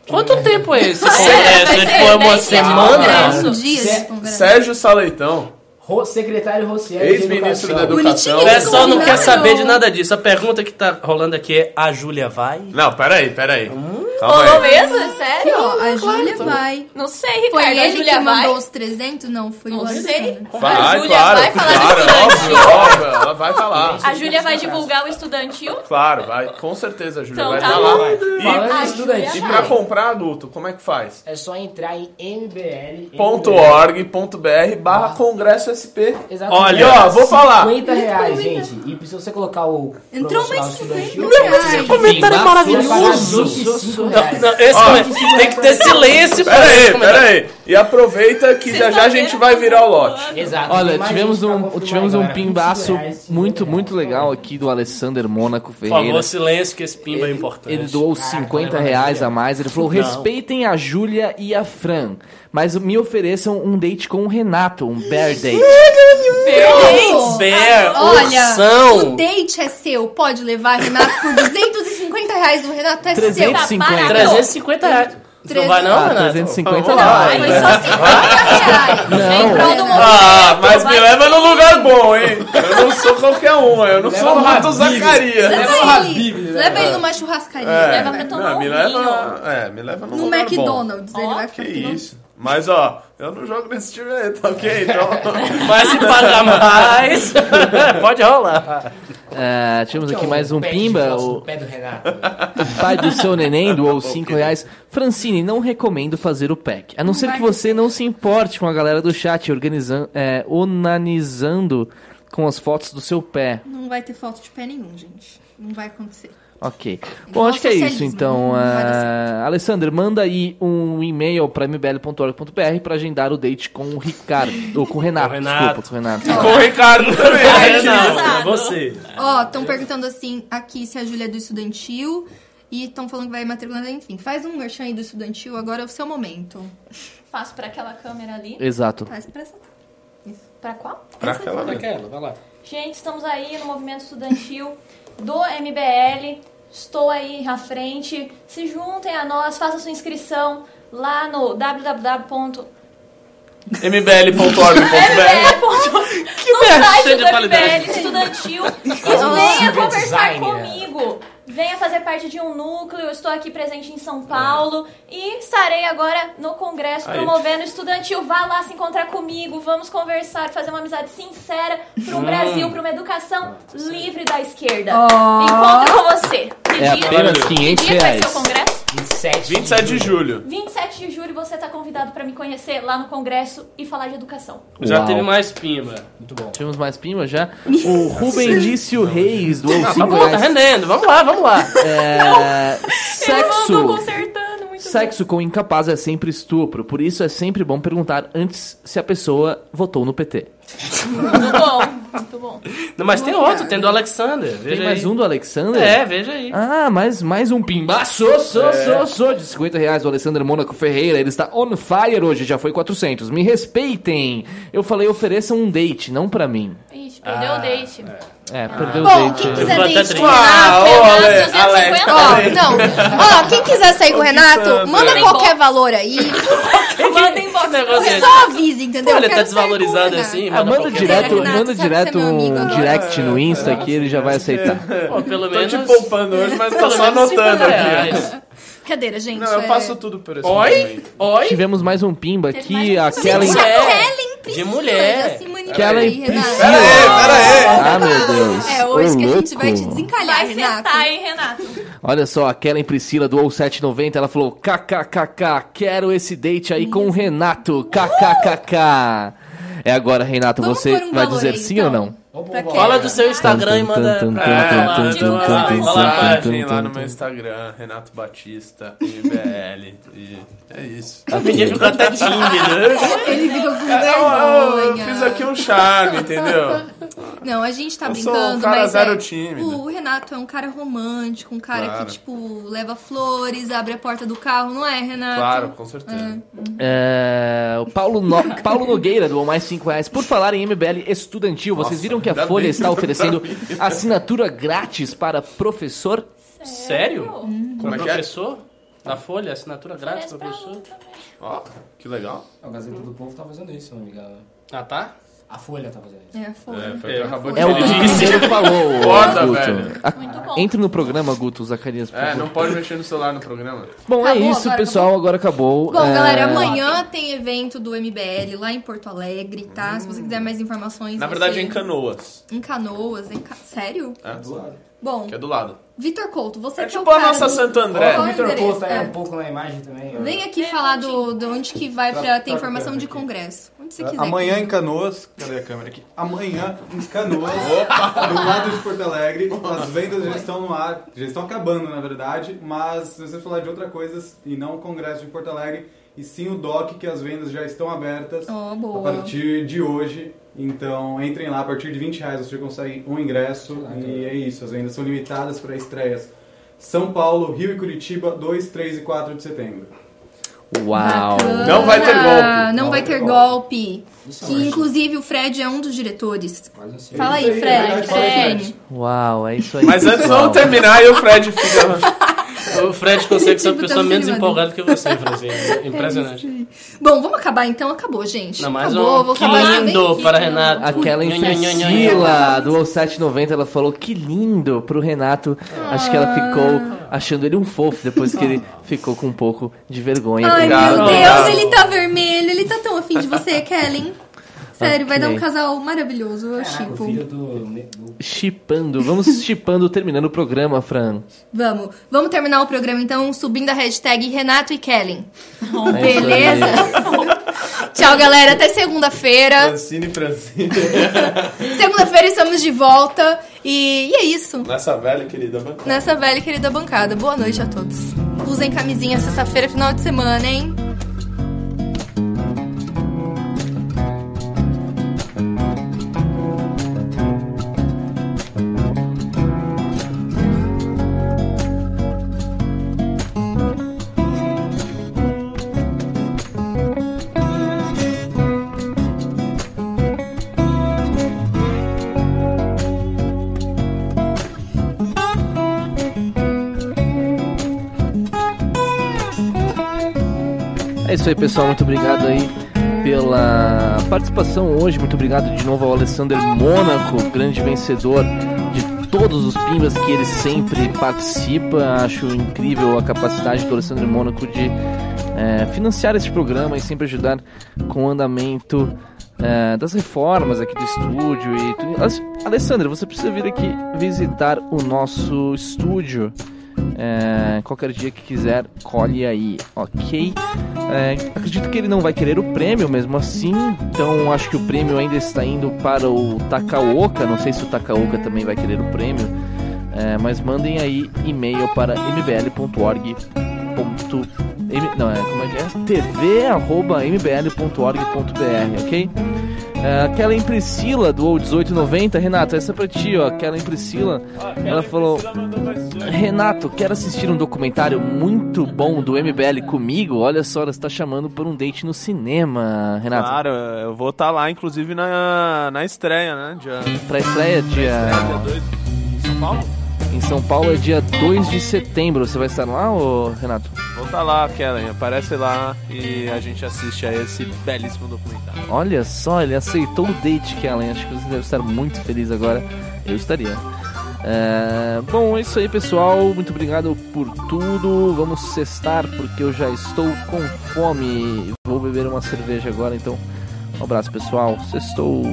Quanto tempo é esse É, foi uma semana? Sérgio Saleitão. Secretário Rocieli Ex-ministro da Educação. O pessoal não quer saber de nada disso. A pergunta que tá rolando aqui é: a Júlia vai? Não, peraí, peraí. Hum? Calma Rolou aí. mesmo? É Sério? Ó, a Júlia vai. Não sei, Foi Ricardo. a ele Júlia que mandou vai? os 300? Não, foi o Não sei. Alexandre. A Vai, Júlia claro, vai falar claro, do estudantil. óbvio, óbvio, ela vai lá. A Júlia vai divulgar o estudantil? Claro, vai, com certeza a Júlia Então vai tá lá. Falando A em estudante, E pra comprar adulto, como é que faz? é só entrar em mbl. Ponto .org.br barra congresso SP. Exatamente. Olha, ó, vou falar. 50 reais, gente. E se você colocar o. Entrou mais estudantil, 50 reais. comentário é maravilhoso. Não, esse Ó. tem que ter silêncio pra Pera esse aí, pera aí. E aproveita que já já a gente vai virar o lote. Exato. Olha, tivemos um, tivemos um galera. pimbaço 25 reais, 50 muito, muito legal aqui do Alessandro Mônaco Por Ferreira. favor, silêncio, que esse pimba é importante. Ele doou Caraca, 50 olha, reais a mais. Ele falou: Não. respeitem a Júlia e a Fran, mas me ofereçam um date com o Renato, um bear date. Perfeito. Bear, Olha, ursão. o date é seu. Pode levar, Renato, por 250 reais. O Renato é 350. seu. 350 reais. Não vai não, Ah, Renato? 350 Vamos Não, reais. foi só 50 reais. Não. Em. Ah, mas me vai leva num lugar bom, hein? Eu não sou qualquer um, eu não Leva sou no Mato Habib. Zacarias. Leva no Leva Habib, ele, né? leva ele numa churrascaria. É, Leva pra tomar não, me um leva, é, me leva num No lugar bom. McDonald's. Ele vai Que ficar isso. Mas, ó, eu não jogo nesse time aí, tá ok? Então... Mas se pagar mais, pode rolar. É, tivemos aqui mais um pimba. O pé do Renato. o pai do seu neném doou 5 reais. Francine, não recomendo fazer o pack. A não ser que você não se importe com a galera do chat organizando, é, onanizando com as fotos do seu pé. Não vai ter foto de pé nenhum, gente. Não vai acontecer. Ok. Bom, acho que é isso, então. Uh, Alessandro, manda aí um e-mail para mbl.org.br para agendar o date com o Ricardo. ou com o Renato, Com Renato. desculpa, com o Renato. Com o Ricardo também. É, não, é você. Ó, estão perguntando assim aqui se a Júlia é do estudantil. E estão falando que vai matricular, enfim. Faz um merchan aí do estudantil, agora é o seu momento. Faço pra aquela câmera ali. Exato. Faz pra essa. Pra qual? Pra aquela vez. Aquela, vai lá. Gente, estamos aí no movimento estudantil do MBL. Estou aí à frente. Se juntem a nós, façam sua inscrição lá no www. mbl.org.br que site de do qualidade. MBL Estudantil e venha conversar comigo. Venha fazer parte de um núcleo. Eu estou aqui presente em São Paulo e estarei agora no congresso Aí. promovendo o estudantil. Vá lá se encontrar comigo. Vamos conversar, fazer uma amizade sincera para um Brasil, para uma educação livre da esquerda. Encontro com você. É dia- apenas que 500 dia que vai ser reais. o congresso? 27, 27 de julho. 27 de julho você está convidado para me conhecer lá no congresso e falar de educação. Já Uau. teve mais pimba. Muito bom. Tivemos mais pima já. O Rubem Dício Reis Tá 5 bom, tá reais. rendendo. Vamos lá, vamos lá. É, Ele mandou sexo. consertando, muito Sexo com incapaz é sempre estupro, por isso é sempre bom perguntar antes se a pessoa votou no PT. Muito bom, muito bom. Não, mas tem outro, tem do Alexander. Veja Tem mais aí. um do Alexander? É, veja aí. Ah, mais, mais um pimbaço, sou, sou, sou, de 50 reais, o Alessandro Mônaco Ferreira, ele está on fire hoje, já foi 400, me respeitem, eu falei ofereçam um date, não pra mim, Ixi, perdeu o date. é, perdeu Bom, o date, quem é. quiser Eu vou até date com o. Ah, Renato. 250. Alex, Ó, não. Ó, quem quiser sair com o Renato, manda é. qualquer valor aí. Manda inbox. Só avisa, entendeu? Quero tá desvalorizado assim, Ah, manda manda direto, Renato, manda sabe direto um agora. direct no Insta que ele já vai aceitar. Pô, pelo Tô menos... te poupando hoje, mas tô só menos 50 anotando aqui. Brincadeira, gente. Não, eu é- faço tudo por esse Oi? momento. Oi? Tivemos mais um pimba aqui, mais a Kellen... Gente, a Kellen Priscila De mulher. manipula Kellen aí, Renato. Priscila. Pera aí, pera aí. Ah, meu Deus. É hoje Ô, que a gente vai te louco. desencalhar, Vai Renato. festar, hein, Renato? Olha só, a Kellen Priscila doou 7,90. Ela falou: kkkk, quero esse date aí com o Renato. kkkk. É agora, Renato, Vamos você um vai dizer aí, sim então. ou não? Fala do seu Instagram e manda pra tum, Fala lá, tum, Imagem lá no meu Instagram, Renato Batista, MBL. E é isso. O menino ficou até tímido. Ele ficou com É, eu, eu vergonha. fiz aqui um charme, entendeu? Não, a gente tá Eu sou brincando, um cara mas zero é, tímido. o Renato é um cara romântico, um cara Claro. que, tipo, leva flores, abre a porta do carro, não é, Renato? Claro, com certeza. É, o Paulo, No- Paulo Nogueira doou mais 5 reais. Por falar em MBL estudantil, vocês Nossa, viram que a ainda Folha está oferecendo mim. assinatura grátis para professor? Sério? Como é que é? professor? Na Folha, assinatura grátis pro professor? Ó, que legal. A Gazeta do Povo tá fazendo isso, se não me engano. Ah, tá? A Folha tá fazendo isso. É, foi. É, foi o que acabou de É o que o primeiro falou, Foda, Guto. velho. A- Muito bom. Entre no programa, Guto, Zacarias, por É, favor. não pode mexer no celular no programa. Bom, é Acabou, isso, agora pessoal. Agora acabou. Bom, É, galera, amanhã tem evento do MBL lá em Porto Alegre, tá? Se você quiser mais informações. Na verdade é em Canoas. Em Canoas, em Ca- Sério? É, Do lado. Bom, que é do lado. Vitor Couto, você É que é o tipo a nossa do... Santo André. O é o Vitor? Costa é É. um pouco na imagem também. Vem aqui É, falar do, de onde que vai pra Troca- ter informação de aqui. congresso. Onde você quiser. Amanhã em Canoas, cadê a câmera aqui? Amanhã em Canoas, do lado de Porto Alegre, as vendas já estão no ar, já estão acabando na verdade, mas se você falar de outra coisa e não o congresso de Porto Alegre, e sim o DOC, que as vendas já estão abertas Ó, a partir de hoje. Então entrem lá, a partir de 20 reais você consegue um ingresso e é isso, as vendas são limitadas para estreias. São Paulo, Rio e Curitiba, 2, 3 e 4 de setembro. Uau. Bacana. Não vai ter golpe. Não vai ter golpe. Isso Que é inclusive o Fred é um dos diretores. Assim. Fala isso aí, aí, Fred. é Fred. Uau, é isso aí. Mas antes vamos terminar e o Fred fica. O Fred consegue ser uma Tipo, pessoa tá menos desanimador. empolgada que você, Franzinho. Impressionante. Bom, vamos acabar então. Acabou, gente. Não, mais Acabou. um. Vou Que acabar lindo aqui. para Renato. Aquela. Priscila do 790, ela falou que lindo pro Renato. Acho que ela ficou achando ele um fofo depois que ele ficou com um pouco de vergonha. Ai, meu Deus, ele tá vermelho. Ele tá tão afim de você, Kellen. Sério, vai dar um casal maravilhoso. Eu chipo. Chipando. Vamos chipando, terminando o programa, Fran. Vamos. Vamos terminar o programa então subindo a hashtag Renato e Kellen. Isso Beleza? Tchau, galera. Até segunda-feira. Francine, Francine. Segunda-feira estamos de volta. E, e é isso. Nessa velha querida bancada. Nessa velha e querida bancada. Boa noite a todos. Usem camisinha sexta-feira, final de semana, hein? Isso aí, pessoal. Muito obrigado aí pela participação hoje. Muito obrigado de novo ao Alessander Mônaco, grande vencedor de todos os pimbas que ele sempre participa. Acho incrível a capacidade do Alessander Mônaco de é, financiar esse programa e sempre ajudar com o andamento é, das reformas aqui do estúdio e tudo. Você precisa vir aqui visitar o nosso estúdio. É, qualquer dia que quiser, colhe aí, ok? É, acredito que ele não vai querer o prêmio mesmo assim, então acho que o prêmio ainda está indo para o Takaoka. Não sei se o Takaoka também vai querer o prêmio, é, mas mandem aí e-mail para mbl.org. Não, é como é que é? tv.mbl.org.br, ok? É, aquela em Priscila do 1890, Renato, essa é pra ti, ó. Aquela em Priscila, ela falou: Renato, quero assistir um documentário muito bom do MBL comigo. Olha só, ela está chamando por um date no cinema, Renato. Claro, eu vou estar lá, inclusive, na, na estreia, né? Dia, Pra estreia dia. dia 2 em São Paulo. Em São Paulo é dia 2 de setembro. Você vai estar lá, ô Renato? Vou estar lá, Kellen. Aparece lá e a gente assiste a esse belíssimo documentário. Olha só, ele aceitou o date, Kellen. Acho que você deve estar muito feliz agora. Eu estaria. É, Bom, é isso aí, pessoal. Muito obrigado por tudo. Vamos cestar porque eu já estou com fome. Vou beber uma cerveja agora, então. Um abraço, pessoal. Sextou.